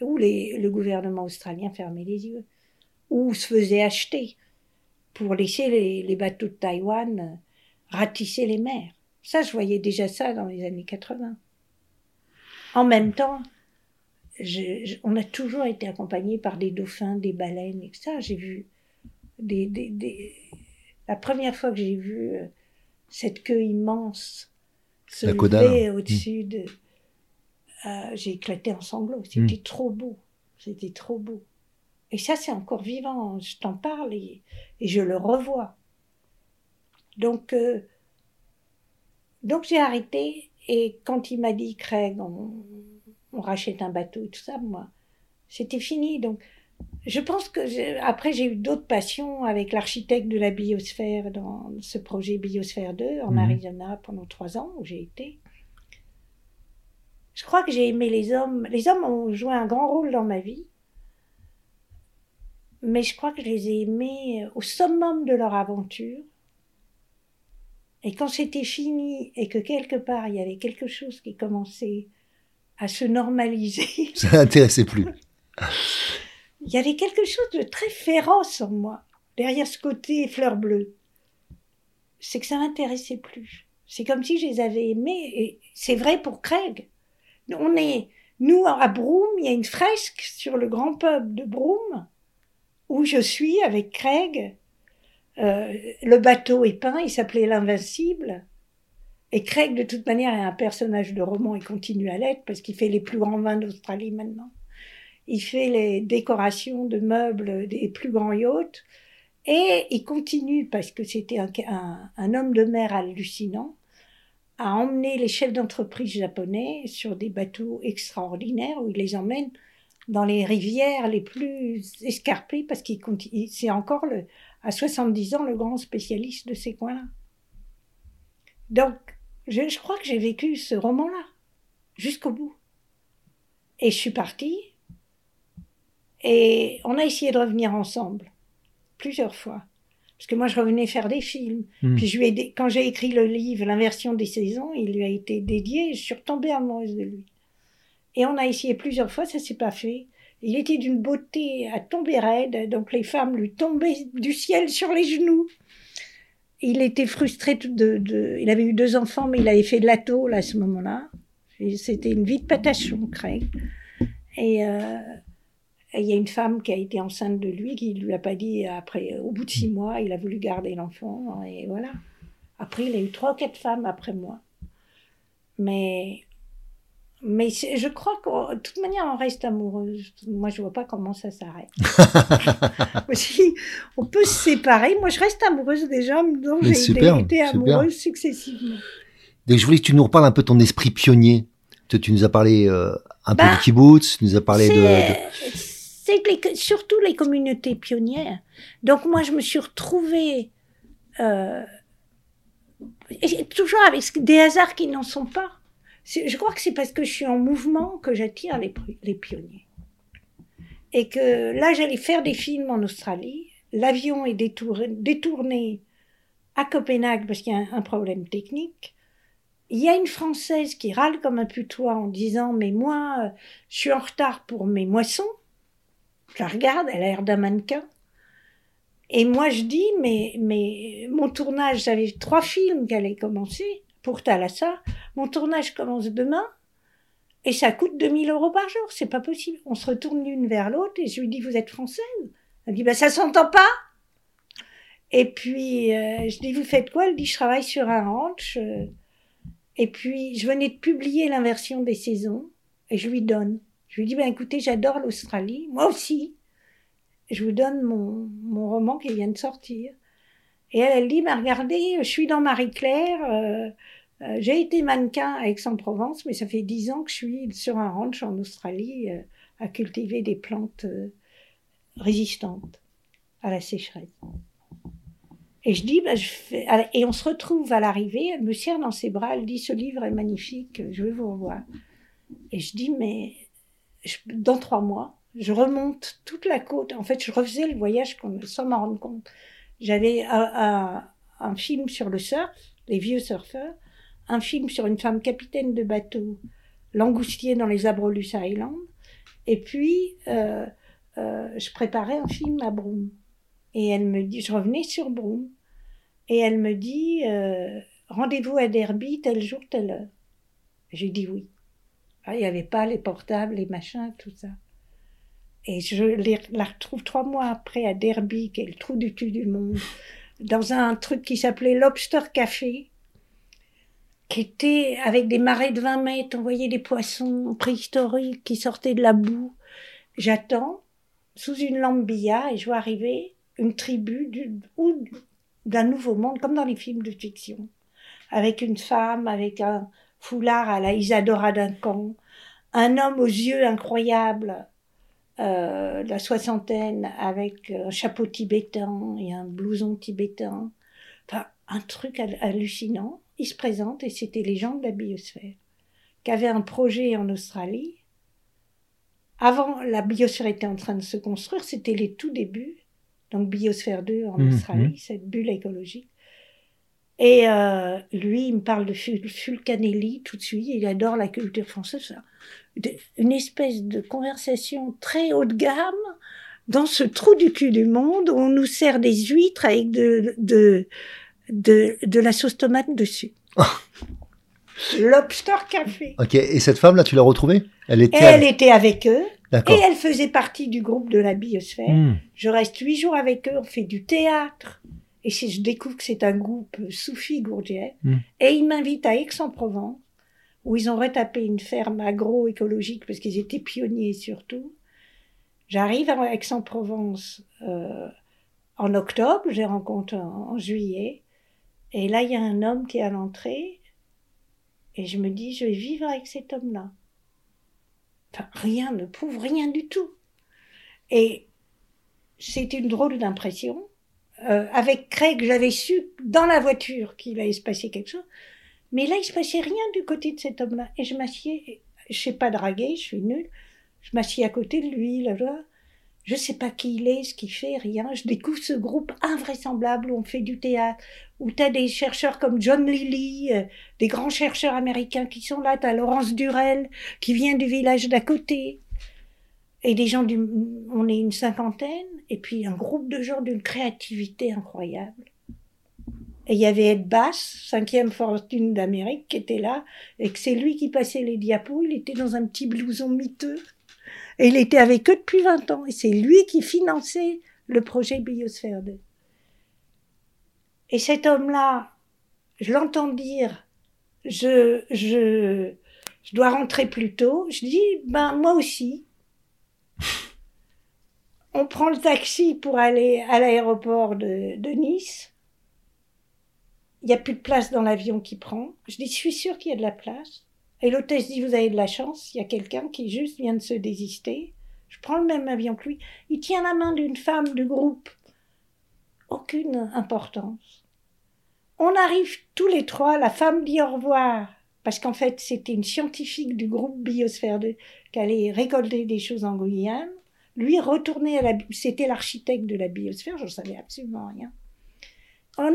où les, le gouvernement australien fermait les yeux, ou se faisait acheter pour laisser les, les bateaux de Taïwan euh, ratisser les mers. Ça, je voyais déjà ça dans les années 80. En même temps, je- je- on a toujours été accompagné par des dauphins, des baleines, et ça. J'ai vu des, des, des- La première fois que j'ai vu euh, cette queue immense se La caudale. lever au-dessus de... euh, j'ai éclaté en sanglots. C'était trop beau. C'était trop beau. Et ça, c'est encore vivant. Je t'en parle et, et je le revois. Donc, euh, donc j'ai arrêté. Et quand il m'a dit, Craig, on, on rachète un bateau et tout ça, moi, c'était fini. Donc, je pense que j'ai- après, j'ai eu d'autres passions avec l'architecte de la biosphère dans ce projet Biosphère 2 en Mhm. Arizona pendant trois ans où j'ai été. Je crois que j'ai aimé les hommes. Les hommes ont joué un grand rôle dans ma vie. Mais je crois que je les ai aimés au summum de leur aventure. Et quand c'était fini et que quelque part il y avait quelque chose qui commençait à se normaliser, Ça n'intéressait plus. il y avait quelque chose de très féroce en moi, derrière ce côté fleur bleue. C'est que ça m'intéressait plus. C'est comme si je les avais aimés, et c'est vrai pour Craig. On est, nous, à Broome, il y a une fresque sur le grand pub de Broome, où je suis avec Craig. Euh, le bateau est peint, il s'appelait l'Invincible. Et Craig, de toute manière, est un personnage de roman et continue à l'être, parce qu'il fait les plus grands vins d'Australie maintenant. Il fait les décorations de meubles des plus grands yachts. Et il continue, parce que c'était un, homme de mer hallucinant, à emmener les chefs d'entreprise japonais sur des bateaux extraordinaires où il les emmène dans les rivières les plus escarpées parce qu'il c'est encore à 70 ans le grand spécialiste de ces coins-là. Donc, je, je crois que j'ai vécu ce roman-là jusqu'au bout. Et je suis partie et on a essayé de revenir ensemble plusieurs fois. Parce que moi, je revenais faire des films. Hmm. Puis je lui ai, quand j'ai écrit le livre, l'inversion des saisons, il lui a été dédié. Et je suis retombée amoureuse de lui. Et on a essayé plusieurs fois, ça s'est pas fait. Il était d'une beauté à tomber raide, donc les femmes lui tombaient du ciel sur les genoux. Il était frustré de, il avait eu deux enfants, mais il avait fait de la tôle à ce moment-là. C'était une vie de patachon, Craig. Et euh, il y a une femme qui a été enceinte de lui, qui lui a pas dit après, au bout de six mois, il a voulu garder l'enfant, et voilà. Après, il a eu trois ou quatre femmes après moi. Mais, mais je crois que de toute manière, on reste amoureuse. Moi, je vois pas comment ça s'arrête. on peut se séparer, moi, je reste amoureuse des hommes dont j'ai super, été super. amoureuse successivement. Donc je voulais que tu nous reparles un peu de ton esprit pionnier. Tu, tu nous as parlé euh, un peu Bah, du kibbutz, tu nous as parlé de, de- C'est surtout les communautés pionnières. Donc moi, je me suis retrouvée euh, et toujours avec des hasards qui n'en sont pas. Je crois que c'est parce que je suis en mouvement que j'attire les, pionniers. Et que là, j'allais faire des films en Australie. L'avion est détourné, à Copenhague parce qu'il y a un, problème technique. Il y a une Française qui râle comme un putois en disant Mais moi, je suis en retard pour mes moissons. Je la regarde, elle a l'air d'un mannequin. Et moi, je dis, mais, mais mon tournage, j'avais trois films qui allaient commencer pour Thalassa. Mon tournage commence demain et ça coûte 2000 euros par jour. C'est pas possible. On se retourne l'une vers l'autre et je lui dis, vous êtes française? Elle dit, bah, ça s'entend pas. Et puis, euh, je dis, vous faites quoi? Elle dit, je travaille sur un ranch. euh, et puis, je venais de publier l'inversion des saisons et je lui donne. Je lui dis, ben écoutez, j'adore l'Australie, moi aussi. Je vous donne mon, mon roman qui vient de sortir. Et elle, elle dit, ben regardez, je suis dans Marie-Claire, euh, euh, j'ai été mannequin à Aix-en-Provence, mais ça fait dix ans que je suis sur un ranch en Australie euh, à cultiver des plantes euh, résistantes à la sécheresse. Et je dis, fais... et on se retrouve à l'arrivée, elle me serre dans ses bras, elle dit, ce livre est magnifique, je veux vous revoir. Et je dis, mais dans trois mois, je remonte toute la côte. En fait, je refaisais le voyage sans m'en rendre compte. J'avais un film sur le surf, les vieux surfeurs, un film sur une femme capitaine de bateau, langoustier dans les Abrolus Islands, et puis euh, euh, je préparais un film à Broome. Et elle me dit, je revenais sur Broome, et elle me dit, euh, rendez-vous à Derby, tel jour, telle heure. J'ai dit oui. Ah, il n'y avait pas les portables, les machins, tout ça. Et je la retrouve trois mois après à Derby, qui est le trou du cul du monde, dans un truc qui s'appelait Lobster Café, qui était avec des marais de 20 mètres, on voyait des poissons préhistoriques qui sortaient de la boue. J'attends, sous une lampe billard, et je vois arriver une tribu ou d'un nouveau monde, comme dans les films de fiction, avec une femme, avec un, foulard à la Isadora Duncan, un homme aux yeux incroyables, euh, la soixantaine, avec un chapeau tibétain et un blouson tibétain. Enfin, un truc hal- hallucinant. Il se présente et c'était les gens de la biosphère, qui avaient un projet en Australie. Avant, la biosphère était en train de se construire, c'était les tout débuts. Donc, Biosphère 2 en Mhm. Australie, cette bulle écologique. Et euh, lui, il me parle de Ful- Fulcanelli tout de suite. Il adore la culture française. Une espèce de conversation très haut de gamme dans ce trou du cul du monde où on nous sert des huîtres avec de, de, de, de la sauce tomate dessus. Lobster café. Ok, et cette femme-là, tu l'as retrouvée? Elle Et était. elle était avec eux. Et elle faisait partie du groupe de la biosphère. Hmm. Je reste huit jours avec eux, on fait du théâtre. Et si je découvre que c'est un groupe Soufi Gourdier. Mm. Et ils m'invitent à Aix-en-Provence, où ils ont retapé une ferme agroécologique parce qu'ils étaient pionniers surtout. J'arrive à Aix-en-Provence, euh, en octobre, j'ai rencontré en, juillet. Et là, il y a un homme qui est à l'entrée. Et je me dis, je vais vivre avec cet homme-là. Rien ne prouve rien du tout. Et c'est une drôle d'impression. Euh, avec Craig, j'avais su dans la voiture qu'il allait se passer quelque chose. Mais là, il se passait rien du côté de cet homme-là. Et je m'assieds, je sais pas draguer, je suis nulle. Je m'assieds à côté de lui, là, là. Je sais pas qui il est, ce qu'il fait, rien. Je découvre ce groupe invraisemblable où on fait du théâtre, où tu as des chercheurs comme John Lilly, euh, des grands chercheurs américains qui sont là. Tu as Laurence Durel, qui vient du village d'à côté. Et des gens du, on est une cinquantaine, et puis un groupe de gens d'une créativité incroyable. Et il y avait Ed Bass, cinquième fortune d'Amérique, qui était là, et que c'est lui qui passait les diapos. Il était dans un petit blouson miteux. Et il était avec eux depuis 20 ans. Et c'est lui qui finançait le projet Biosphère 2. Et cet homme-là, je l'entends dire, je, je, je dois rentrer plus tôt. Je dis, ben, moi aussi. On prend le taxi pour aller à l'aéroport de, de Nice. Il n'y a plus de place dans l'avion qui prend. Je dis, je suis sûre qu'il y a de la place. Et l'hôtesse dit, vous avez de la chance, il y a quelqu'un qui juste vient de se désister. Je prends le même avion que lui. Il tient la main d'une femme du groupe. Aucune importance. On arrive tous les trois, la femme dit au revoir, parce qu'en fait c'était une scientifique du groupe Biosphère 2 qui allait récolter des choses en Guyane. Lui retourner à la... C'était l'architecte de la biosphère, je ne savais absolument rien.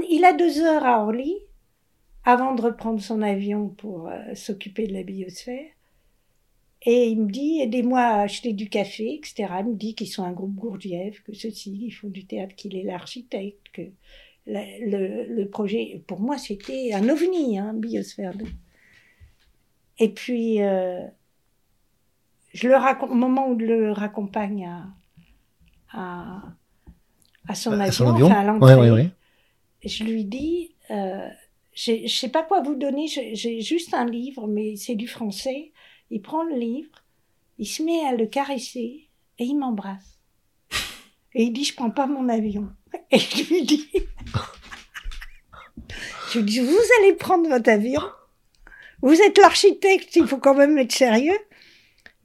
il a deux heures à Orly, avant de reprendre son avion pour euh, s'occuper de la biosphère. Et il me dit, aidez-moi à acheter du café, etc. Il me dit qu'ils sont un groupe Gourdjieff, que ceci, ils font du théâtre, qu'il est l'architecte, que le, projet, pour moi, c'était un ovni, hein, biosphère 2. Et puis, euh, je le raconte, au moment où je le raccompagne à, à, son, avion, Enfin à l'entrée, je lui dis, euh, je ne sais pas quoi vous donner, j'ai juste un livre, mais c'est du français. Il prend le livre, il se met à le caresser et il m'embrasse. Et il dit, je prends pas mon avion. Et je lui dis, je lui dis, vous allez prendre votre avion. Vous êtes l'architecte, il faut quand même être sérieux.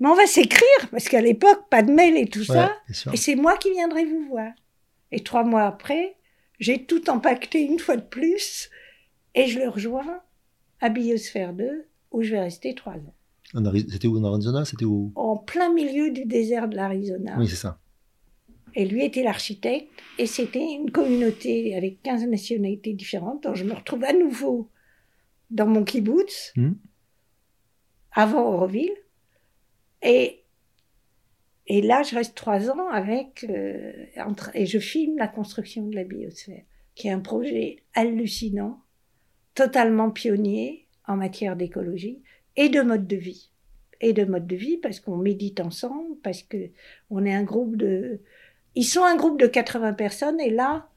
Mais on va s'écrire, parce qu'à l'époque, pas de mail et tout ça. Et c'est moi qui viendrai vous voir. Et trois mois après, j'ai tout empaqueté une fois de plus. Et je le rejoins à Biosphère 2, où je vais rester trois ans. C'était où en Arizona? C'était où? En plein milieu du désert de l'Arizona. Oui, c'est ça. Et lui était l'architecte, et c'était une communauté avec 15 nationalités différentes. Donc je me retrouve à nouveau dans mon kibbutz, hmm. avant Auroville. Et, et là, je reste trois ans avec, euh, entre, et je filme la construction de la biosphère, qui est un projet hallucinant totalement pionnier en matière d'écologie et de mode de vie. Et de mode de vie parce qu'on médite ensemble, parce que on est un groupe de... Ils sont un groupe de 80 personnes et là,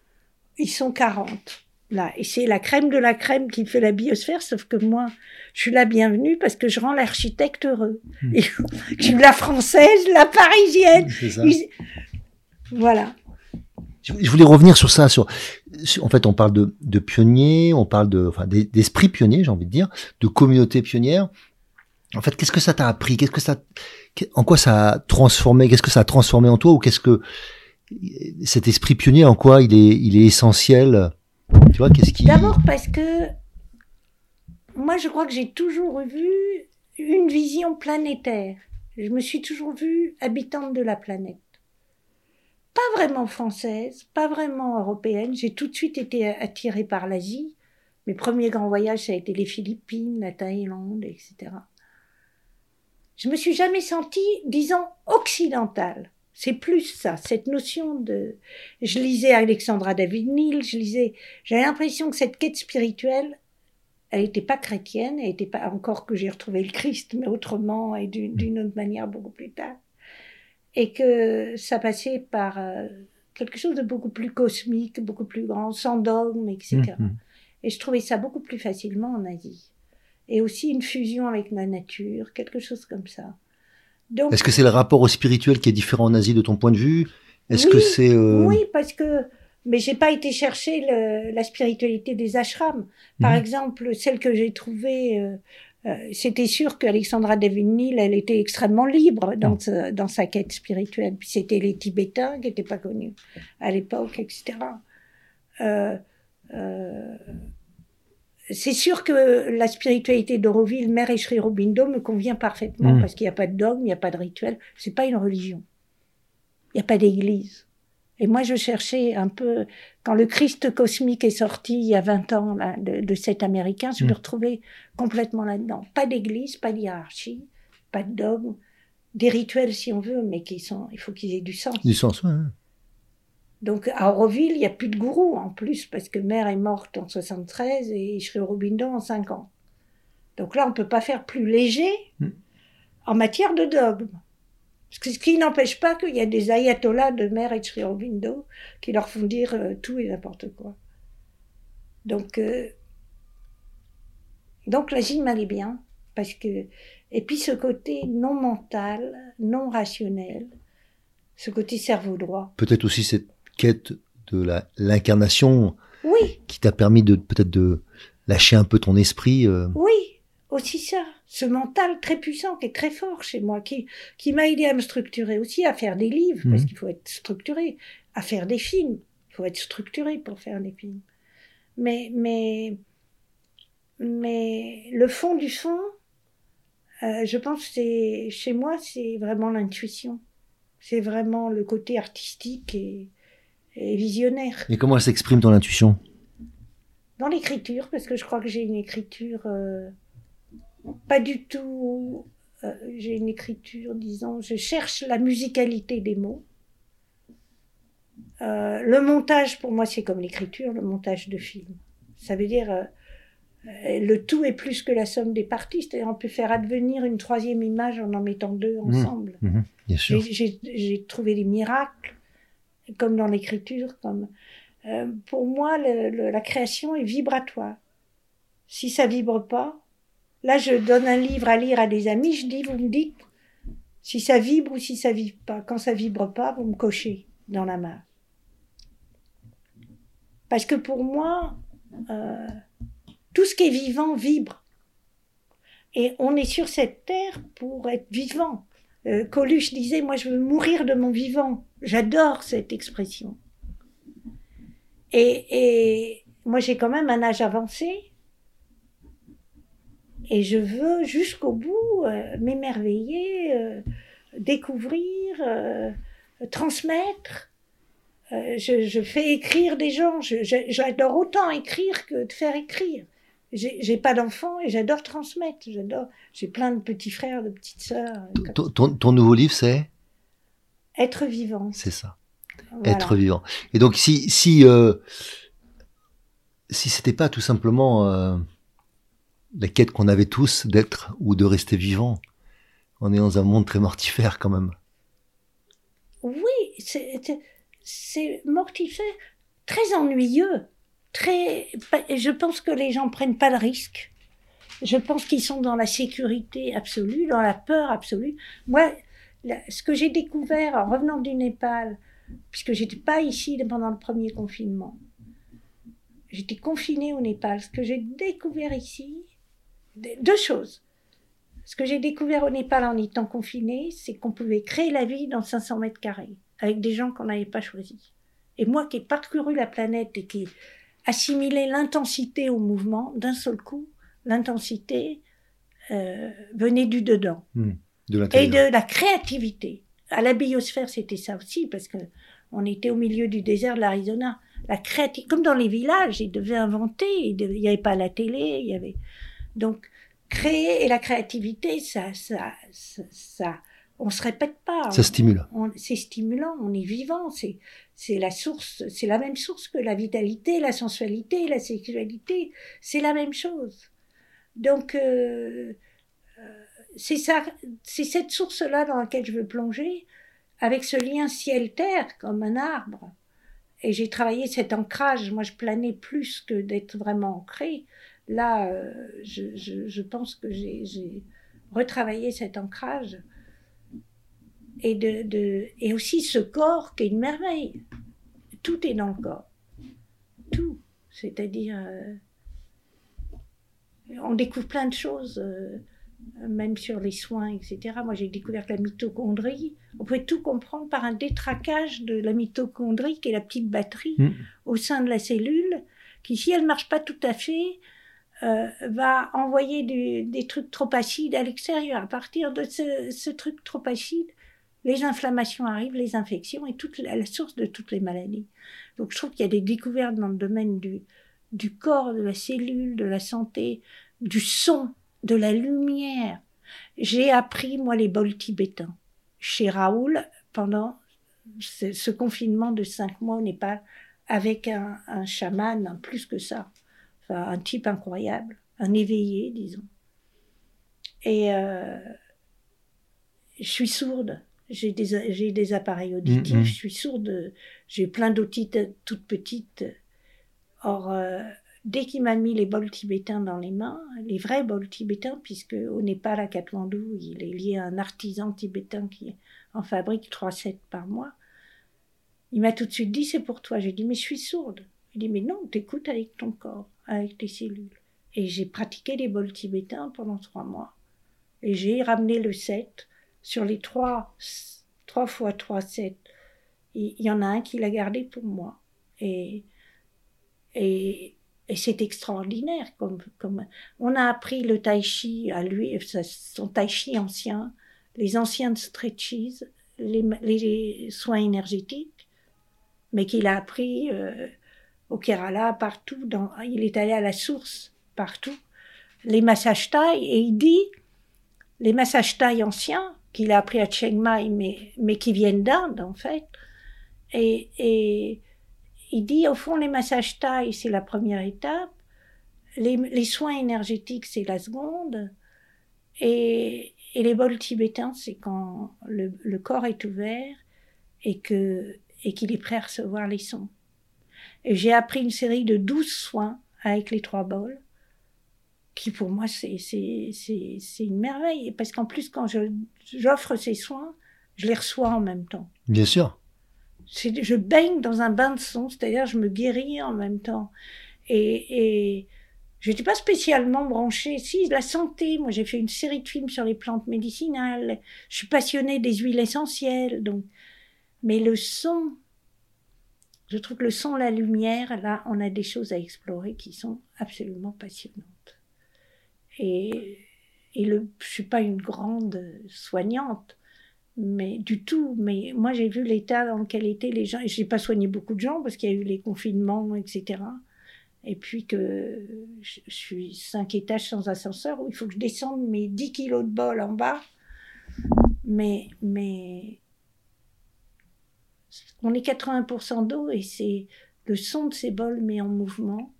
ils sont 40. Là. Et c'est la crème de la crème qui fait la biosphère, sauf que moi, je suis la bienvenue parce que je rends l'architecte heureux. Hmm. je suis la française, la parisienne. Voilà. Je voulais revenir sur ça, sur, en fait, on parle de, de pionniers, on parle de, enfin, d'esprit pionnier, j'ai envie de dire, de communauté pionnière. En fait, qu'est-ce que ça t'a appris? Qu'est-ce que ça, en quoi ça a transformé? Qu'est-ce que ça a transformé en toi Ou qu'est-ce que cet esprit pionnier, en quoi il est, il est essentiel? Tu vois, qu'est-ce qui D'abord parce que moi, je crois que j'ai toujours vu une vision planétaire. Je me suis toujours vue habitante de la planète pas vraiment française, pas vraiment européenne. J'ai tout de suite été attirée par l'Asie. Mes premiers grands voyages, ça a été les Philippines, la Thaïlande, etc. Je me suis jamais sentie, disons, occidentale. C'est plus ça, cette notion de. Je lisais Alexandra David Neal, je lisais. J'avais l'impression que cette quête spirituelle, elle n'était pas chrétienne, elle n'était pas encore que j'ai retrouvé le Christ, mais autrement et d'une autre manière beaucoup plus tard et que ça passait par euh, quelque chose de beaucoup plus cosmique, beaucoup plus grand, sans dogme, etc. Mmh, mmh. Et je trouvais ça beaucoup plus facilement en Asie. Et aussi une fusion avec la nature, quelque chose comme ça. Est-ce que c'est le rapport au spirituel qui est différent en Asie de ton point de vue? Est-ce que c'est... Euh, oui, parce que mais j'ai pas été chercher le, la spiritualité des ashrams. Par Mhm. exemple, celle que j'ai trouvée, euh, euh, c'était sûr qu'Alexandra Devinil, elle était extrêmement libre dans, Mhm. sa- dans sa quête spirituelle. Puis c'était les Tibétains qui n'étaient pas connus à l'époque, etc. Euh, euh, c'est sûr que la spiritualité d'Auroville, Mère et Sri Aurobindo me convient parfaitement Mhm. parce qu'il n'y a pas de dogme, il n'y a pas de rituel. C'est pas une religion. Il n'y a pas d'église. Et moi, je cherchais un peu, quand le Christ cosmique est sorti il y a 20 ans là, de, de cet américain, je me Mm. retrouvais complètement là-dedans. Pas d'église, pas de hiérarchie, pas de dogme, des rituels si on veut, mais qui sont, il faut qu'ils aient du sens. Du sens, ouais. Donc à Auroville, il n'y a plus de gourou en plus, parce que mère est morte en 73 et Sri Aurobindo en 50. Donc là, on ne peut pas faire plus léger Mm. en matière de dogme. Parce que ce qui n'empêche pas qu'il y a des ayatollahs de mère et de Sri Aurobindo qui leur font dire euh, tout et n'importe quoi. Donc, euh, donc la gym m'allait bien. Parce que, et puis ce côté non mental, non rationnel, ce côté cerveau droit. Peut-être aussi cette quête de l'incarnation Oui, qui t'a permis de peut-être de lâcher un peu ton esprit. euh. Oui, aussi ça. Ce mental très puissant qui est très fort chez moi, qui, qui m'a aidé à me structurer aussi, à faire des livres, parce Mhm. qu'il faut être structuré, à faire des films. Il faut être structuré pour faire des films. Mais, mais, mais le fond du fond, euh, je pense que chez moi, c'est vraiment l'intuition. C'est vraiment le côté artistique et, et visionnaire. Et comment elle s'exprime ton intuition Dans l'écriture, parce que je crois que j'ai une écriture euh, pas du tout. euh, j'ai une écriture, disons, je cherche la musicalité des mots. Euh, le montage, pour moi, c'est comme l'écriture, le montage de film. Ça veut dire le tout est plus que la somme des parties. C'est-à-dire, on peut faire advenir une troisième image en en mettant deux ensemble. Mhm, Bien sûr. J'ai trouvé des miracles, comme dans l'écriture. Comme euh, pour moi, la création est vibratoire. Si ça vibre pas, là, je donne un livre à lire à des amis. Je dis, vous me dites si ça vibre ou si ça vibre pas. Quand ça vibre pas, vous me cochez dans la main. Parce que pour moi, euh, tout ce qui est vivant vibre. Et on est sur cette terre pour être vivant. Euh, Coluche disait, moi je veux mourir de mon vivant. J'adore cette expression. Et, et moi j'ai quand même un âge avancé. Et je veux jusqu'au bout euh, m'émerveiller, euh, découvrir, transmettre. Je, je fais écrire des gens. J'adore autant écrire que de faire écrire. J'ai pas d'enfants et j'adore transmettre. J'adore. J'ai plein de petits frères, de petites sœurs. euh, Ton, ton- ton nouveau livre, c'est? Être vivant. C'est ça. Voilà. Être vivant. Et donc, si si euh, si c'était pas tout simplement euh, la quête qu'on avait tous d'être ou de rester vivant, on est dans un monde très mortifère quand même. Oui, c'est mortifère, très ennuyeux, très. Je pense que les gens prennent pas le risque. Je pense qu'ils sont dans la sécurité absolue, dans la peur absolue. Moi, ce que j'ai découvert en revenant du Népal, puisque j'étais pas ici pendant le premier confinement, j'étais confinée au Népal. Ce que j'ai découvert ici, deux choses. Ce que j'ai découvert au Népal en étant confinée, c'est qu'on pouvait créer la vie dans 500 mètres carrés avec des gens qu'on n'avait pas choisis. Et moi qui ai parcouru la planète et qui assimilais l'intensité au mouvement, d'un seul coup, l'intensité euh, venait du dedans De et de la créativité. À la biosphère, c'était ça aussi, parce que on était au milieu du désert de l'Arizona. La créativité, comme dans les villages, ils devaient inventer. Il n'y avait pas la télé, il y avait donc créer et la créativité, ça, ça, ça, ça on se répète pas. Ça stimule. C'est stimulant, on est vivant, c'est c'est la source, c'est la même source que la vitalité, la sensualité, la sexualité, c'est la même chose. Donc euh, euh, c'est ça, c'est cette source-là dans laquelle je veux plonger, avec ce lien ciel-terre comme un arbre. Et j'ai travaillé cet ancrage. Moi, je planais plus que d'être vraiment ancré. Là, euh, je, je, je pense que j'ai retravaillé cet ancrage et, de, de, et aussi ce corps qui est une merveille. Tout est dans le corps. C'est-à-dire, euh, on découvre plein de choses, euh, même sur les soins, etc. Moi, j'ai découvert la mitochondrie. On pouvait tout comprendre par un détraquage de la mitochondrie, qui est la petite batterie Mm. au sein de la cellule, qui, si elle marche pas tout à fait, euh, va envoyer du- des trucs trop acides à l'extérieur. À partir de ce, ce truc trop acide, les inflammations arrivent, les infections et toute la, la source de toutes les maladies. Donc je trouve qu'il y a des découvertes dans le domaine du, corps, de la cellule, de la santé, du son, de la lumière. J'ai appris, moi, les bols tibétains chez Raoul pendant ce, confinement de cinq mois au Népal avec un, un chaman, plus que ça, enfin, un type incroyable, un éveillé, disons. Et euh, je suis sourde. J'ai des, j'ai des appareils auditifs, Mhm. je suis sourde. J'ai plein d'otites toutes petites. Or, euh, dès qu'il m'a mis les bols tibétains dans les mains, les vrais bols tibétains, puisque au Népal, à Katmandou, il est lié à un artisan tibétain qui en fabrique trois sets par mois, il m'a tout de suite dit c'est pour toi. J'ai dit mais je suis sourde. Il dit mais non, t'écoutes avec ton corps, avec tes cellules. Et j'ai pratiqué les bols tibétains pendant trois mois. Et j'ai ramené le set sur les trois, trois fois trois sets. Il y en a un qui l'a gardé pour moi. Et, et, et c'est extraordinaire. Comme, comme, on a appris le tai chi à lui, son tai chi ancien, les anciens stretches, les, les soins énergétiques, mais qu'il a appris euh, au Kerala, partout. Dans, il est allé à la source, partout. Les massages thaï, et il dit, les massages thaï anciens, qu'il a appris à Chiang Mai, mais, mais qui viennent d'Inde, en fait. Et, et il dit, au fond, les massages thaï, c'est la première étape. Les, les soins énergétiques, c'est la seconde. Et, et les bols tibétains, c'est quand le, le, corps est ouvert et que et qu'il est prêt à recevoir les sons. Et j'ai appris une série de douze soins avec les trois bols, qui pour moi c'est une merveille parce qu'en plus quand j'offre ces soins, je les reçois en même temps. Bien sûr. Je baigne dans un bain de son, c'est-à-dire je me guéris en même temps. Et, et je n'étais pas spécialement branchée. Si, la santé, moi j'ai fait une série de films sur les plantes médicinales. Je suis passionnée des huiles essentielles. Donc. Mais le son, je trouve que le son, la lumière, là, on a des choses à explorer qui sont absolument passionnantes. Et, et le, je suis pas une grande soignante, mais du tout. Mais moi, j'ai vu l'état dans lequel étaient les gens. Et j'ai pas soigné beaucoup de gens parce qu'il y a eu les confinements, etc. Et puis que je, suis cinq étages sans ascenseur où il faut que je descende mes 10 kilos de bol en bas. Mais, mais on est 80% d'eau et c'est le son de ces bols met en mouvement.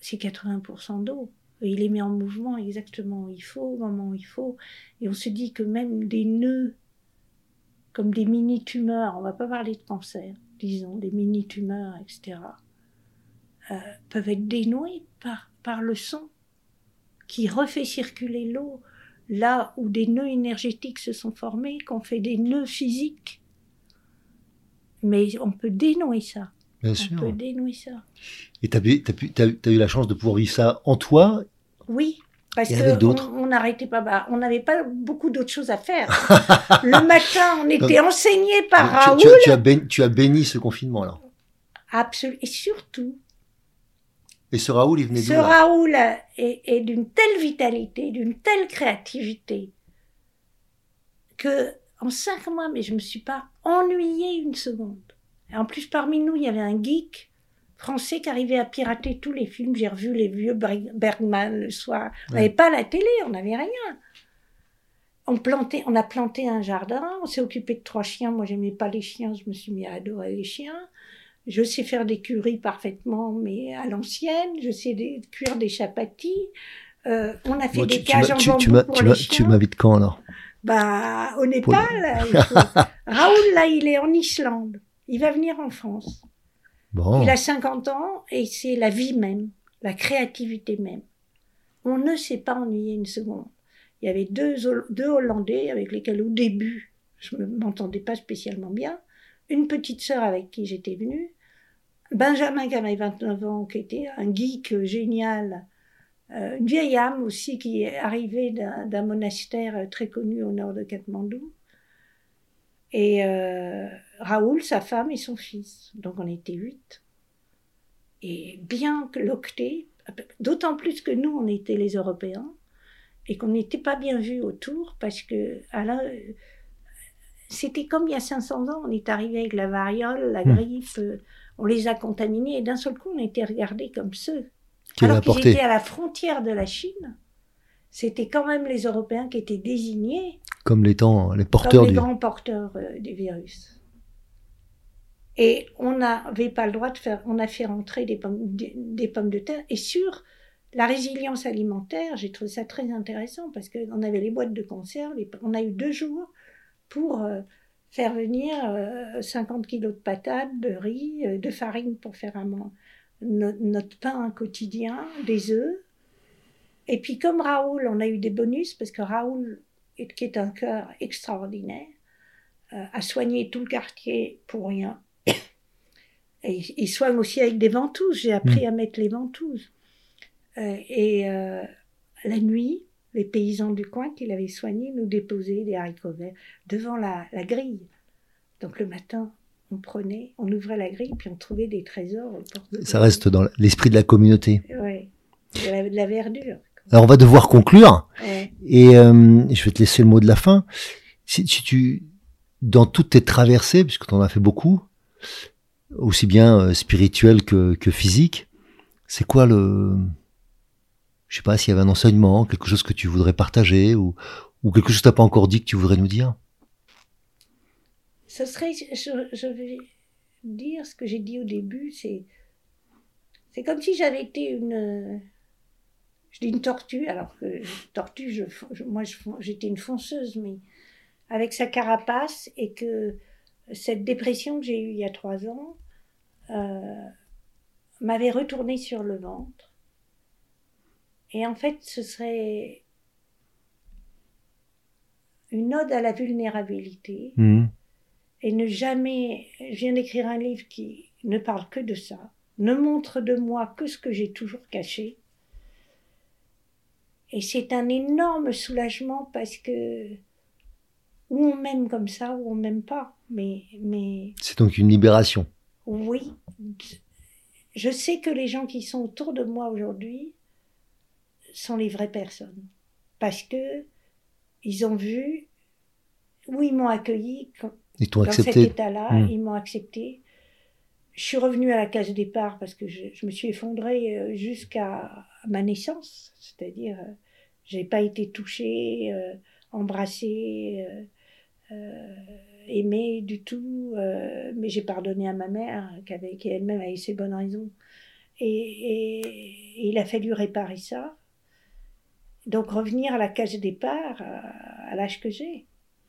C'est 80% d'eau. Il les met en mouvement exactement où il faut, au moment où il faut. Et on se dit que même des nœuds, comme des mini-tumeurs, on va pas parler de cancer, disons, des mini-tumeurs, etc., euh, peuvent être dénoués par, par le son qui refait circuler l'eau là où des nœuds énergétiques se sont formés, qu'on fait des nœuds physiques. Mais on peut dénouer ça. Bien on sûr. peut dénouer ça. Et tu as, as, eu la chance de pouvoir vivre ça en toi Oui, parce qu'on n'arrêtait pas. Bah, on n'avait pas beaucoup d'autres choses à faire. le matin, on était enseigné par tu, Raoul. tu, tu, as béni, tu as béni ce confinement là. Absolument. Et surtout, et ce Raoul, il venait ce d'où là? Raoul est, est d'une telle vitalité, d'une telle créativité, que en cinq mois, mais je me suis pas ennuyée une seconde. Et en plus, parmi nous, il y avait un geek français qui arrivait à pirater tous les films. J'ai revu les vieux Bergman le soir. On n'avait Ouais. pas la télé, on n'avait rien. On, plantait, on a planté un jardin, on s'est occupé de trois chiens. Moi, j'aimais pas les chiens, je me suis mis à adorer les chiens. Je sais faire des curries parfaitement, mais à l'ancienne. Je sais des, cuire des chapatis. Euh, on a fait Bon, des tu, tu cages m'as- en tu- bambou tu pour tu les m'as- chiens. tu m'invites quand alors? Bah, au Népal. Raoul, là, il est en Islande. Il va venir en France. Il a 50 ans et c'est la vie même, la créativité même. On ne s'est pas ennuyé une seconde. Il y avait deux, deux Hollandais avec lesquels au début je ne m'entendais pas spécialement bien, une petite sœur avec qui j'étais venue, Benjamin, qui avait 29 ans, qui était un geek génial, euh, une vieille âme aussi qui est arrivée d'un monastère très connu au nord de Katmandou, et euh, Raoul, sa femme et son fils. Donc on était huit. Et bien que l'octet, d'autant plus que nous, on était les Européens, et qu'on n'était pas bien vus autour, parce que alors, c'était comme il y a 500 ans, on est arrivé avec la variole, la hmm. grippe, euh, on les a contaminés, et d'un seul coup, on était regardés comme ceux. Qui alors qu'ils étaient à la frontière de la Chine, c'était quand même les Européens qui étaient désignés comme les, temps, les porteurs comme les grands porteurs euh, du virus. Et on n'avait pas le droit de faire, on a fait rentrer des pommes, des, pommes de terre. Et sur la résilience alimentaire, j'ai trouvé ça très intéressant parce qu'on avait les boîtes de conserve, on a eu deux jours pour euh, faire venir 50 euh, kilos de patates, de riz, de farine pour faire notre pain quotidien, des œufs. Et puis comme Raoul, on a eu des bonus parce que Raoul qui est un cœur extraordinaire, euh, a soigné tout le quartier pour rien. Et il soigne aussi avec des ventouses. J'ai appris mm. à mettre les ventouses. Euh, et euh, la nuit, les paysans du coin qu'il avait soignés nous déposaient des haricots verts devant la, grille. Donc le matin, on prenait, on ouvrait la grille, puis on trouvait des trésors. Ça reste dans l'esprit de la communauté. Oui, de la verdure. Alors on va devoir conclure. Et euh, je vais te laisser le mot de la fin. Si, tu, dans toutes tes traversées, puisque tu en as fait beaucoup, aussi bien euh, spirituel que, que physique, c'est quoi le, je sais pas s'il y avait un enseignement, quelque chose que tu voudrais partager ou, quelque chose que tu n'as pas encore dit que tu voudrais nous dire? Ce serait, je, vais dire ce que j'ai dit au début, c'est, c'est comme si j'avais été une je dis une tortue, alors que tortue, moi j'étais une fonceuse, mais avec sa carapace, et que cette dépression que j'ai eue il y a trois ans euh, m'avait retourné sur le ventre. Et en fait, ce serait une ode à la vulnérabilité. Mmh. Et ne jamais. Je viens d'écrire un livre qui ne parle que de ça, ne montre de moi que ce que j'ai toujours caché et c'est un énorme soulagement parce que ou on m'aime comme ça ou on m'aime pas. Mais, mais... C'est donc une libération. Oui. Je sais que les gens qui sont autour de moi aujourd'hui sont les vraies personnes. Parce que ils ont vu où ils m'ont accueilli quand, dans cet état-là, hmm. ils m'ont accepté. Je suis revenue à la case départ parce que je, me suis effondrée euh, jusqu'à ma naissance, c'est-à-dire euh, j'ai pas été touchée, euh, embrassée, aimée du tout, mais j'ai pardonné à ma mère qui, avait, qui elle-même avait ses bonnes raisons. Et, il a fallu réparer ça. Donc revenir à la case départ à l'âge que j'ai.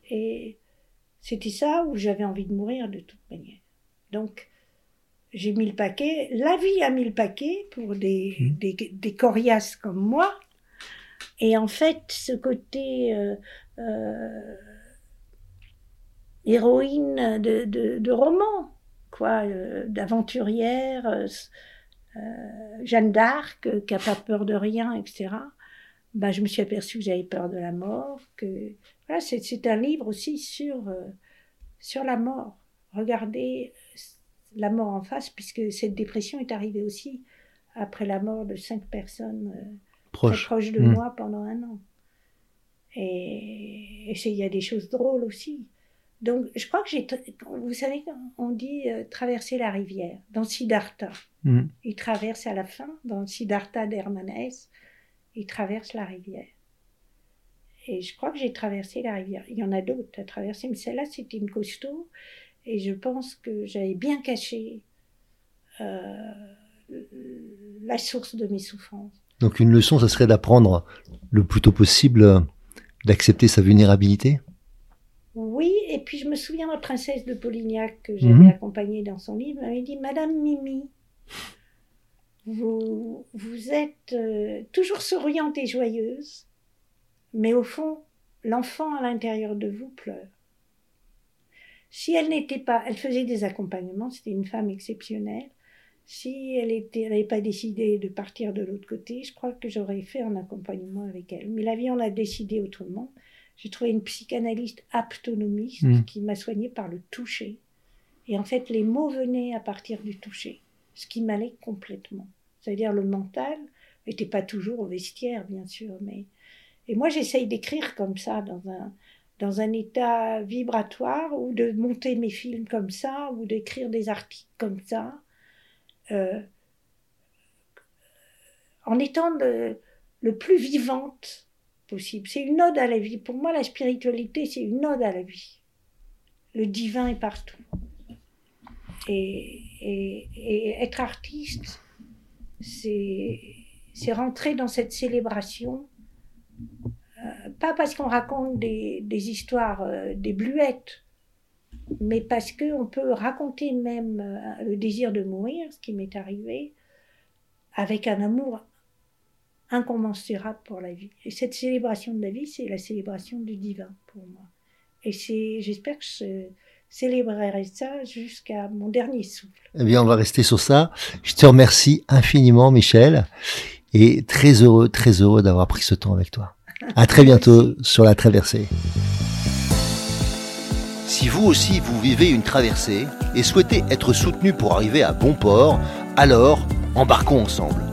Et c'était ça où j'avais envie de mourir de toute manière. Donc j'ai mis le paquet. La vie a mis le paquet pour des, mmh. des, des coriaces comme moi. Et en fait, ce côté euh, euh, héroïne de, de, de, roman, quoi, euh, d'aventurière, Jeanne d'Arc, qui n'a pas peur de rien, etc. Ben, je me suis aperçue que j'avais peur de la mort. Que voilà, c'est un livre aussi sur sur la mort. Regardez la mort en face, puisque cette dépression est arrivée aussi après la mort de cinq personnes euh, proches proche de hmm. moi pendant un an. Et il y a des choses drôles aussi. Donc, je crois que j'ai. Vous savez, on dit euh, traverser la rivière dans Siddhartha. Hmm. Il traverse à la fin, dans Siddhartha d'Hermanès, il traverse la rivière. Et je crois que j'ai traversé la rivière. Il y en a d'autres à traverser, mais celle-là, c'était une costaud. Et je pense que j'avais bien caché euh, la source de mes souffrances. Donc une leçon, ça serait d'apprendre le plus tôt possible d'accepter sa vulnérabilité? Oui, et puis je me souviens de la princesse de Polignac que j'avais mhm. accompagnée dans son livre, elle m'avait dit Madame Mimi, vous, vous êtes euh, toujours souriante et joyeuse, mais au fond, l'enfant à l'intérieur de vous pleure. Si elle n'était pas, elle faisait des accompagnements, c'était une femme exceptionnelle. si elle n'avait pas décidé de partir de l'autre côté, je crois que j'aurais fait un accompagnement avec elle. Mais la vie en a décidé autrement. J'ai trouvé une psychanalyste aptonomiste Mm. qui m'a soignée par le toucher. Et en fait, les mots venaient à partir du toucher, ce qui m'allait complètement. C'est-à-dire le mental n'était pas toujours au vestiaire, bien sûr, mais et moi j'essaye d'écrire comme ça dans un dans un état vibratoire ou de monter mes films comme ça ou d'écrire des articles comme ça, euh, en étant le, le plus vivante possible. C'est une ode à la vie. Pour moi, la spiritualité, c'est une ode à la vie. Le divin est partout. Et, être artiste, c'est c'est rentrer dans cette célébration, euh, pas parce qu'on raconte des, des histoires, euh, des bluettes, mais parce qu'on peut raconter même euh, le désir de mourir, ce qui m'est arrivé, avec un amour incommensurable pour la vie. Et cette célébration de la vie, c'est la célébration du divin pour moi. Et c'est, j'espère que je célébrerai ça jusqu'à mon dernier souffle. Eh bien, on va rester sur ça. Je te remercie infiniment, Michel, et très heureux, très heureux d'avoir pris ce temps avec toi. À très bientôt sur la traversée. Si vous aussi vous vivez une traversée et souhaitez être soutenu pour arriver à bon port, alors embarquons ensemble.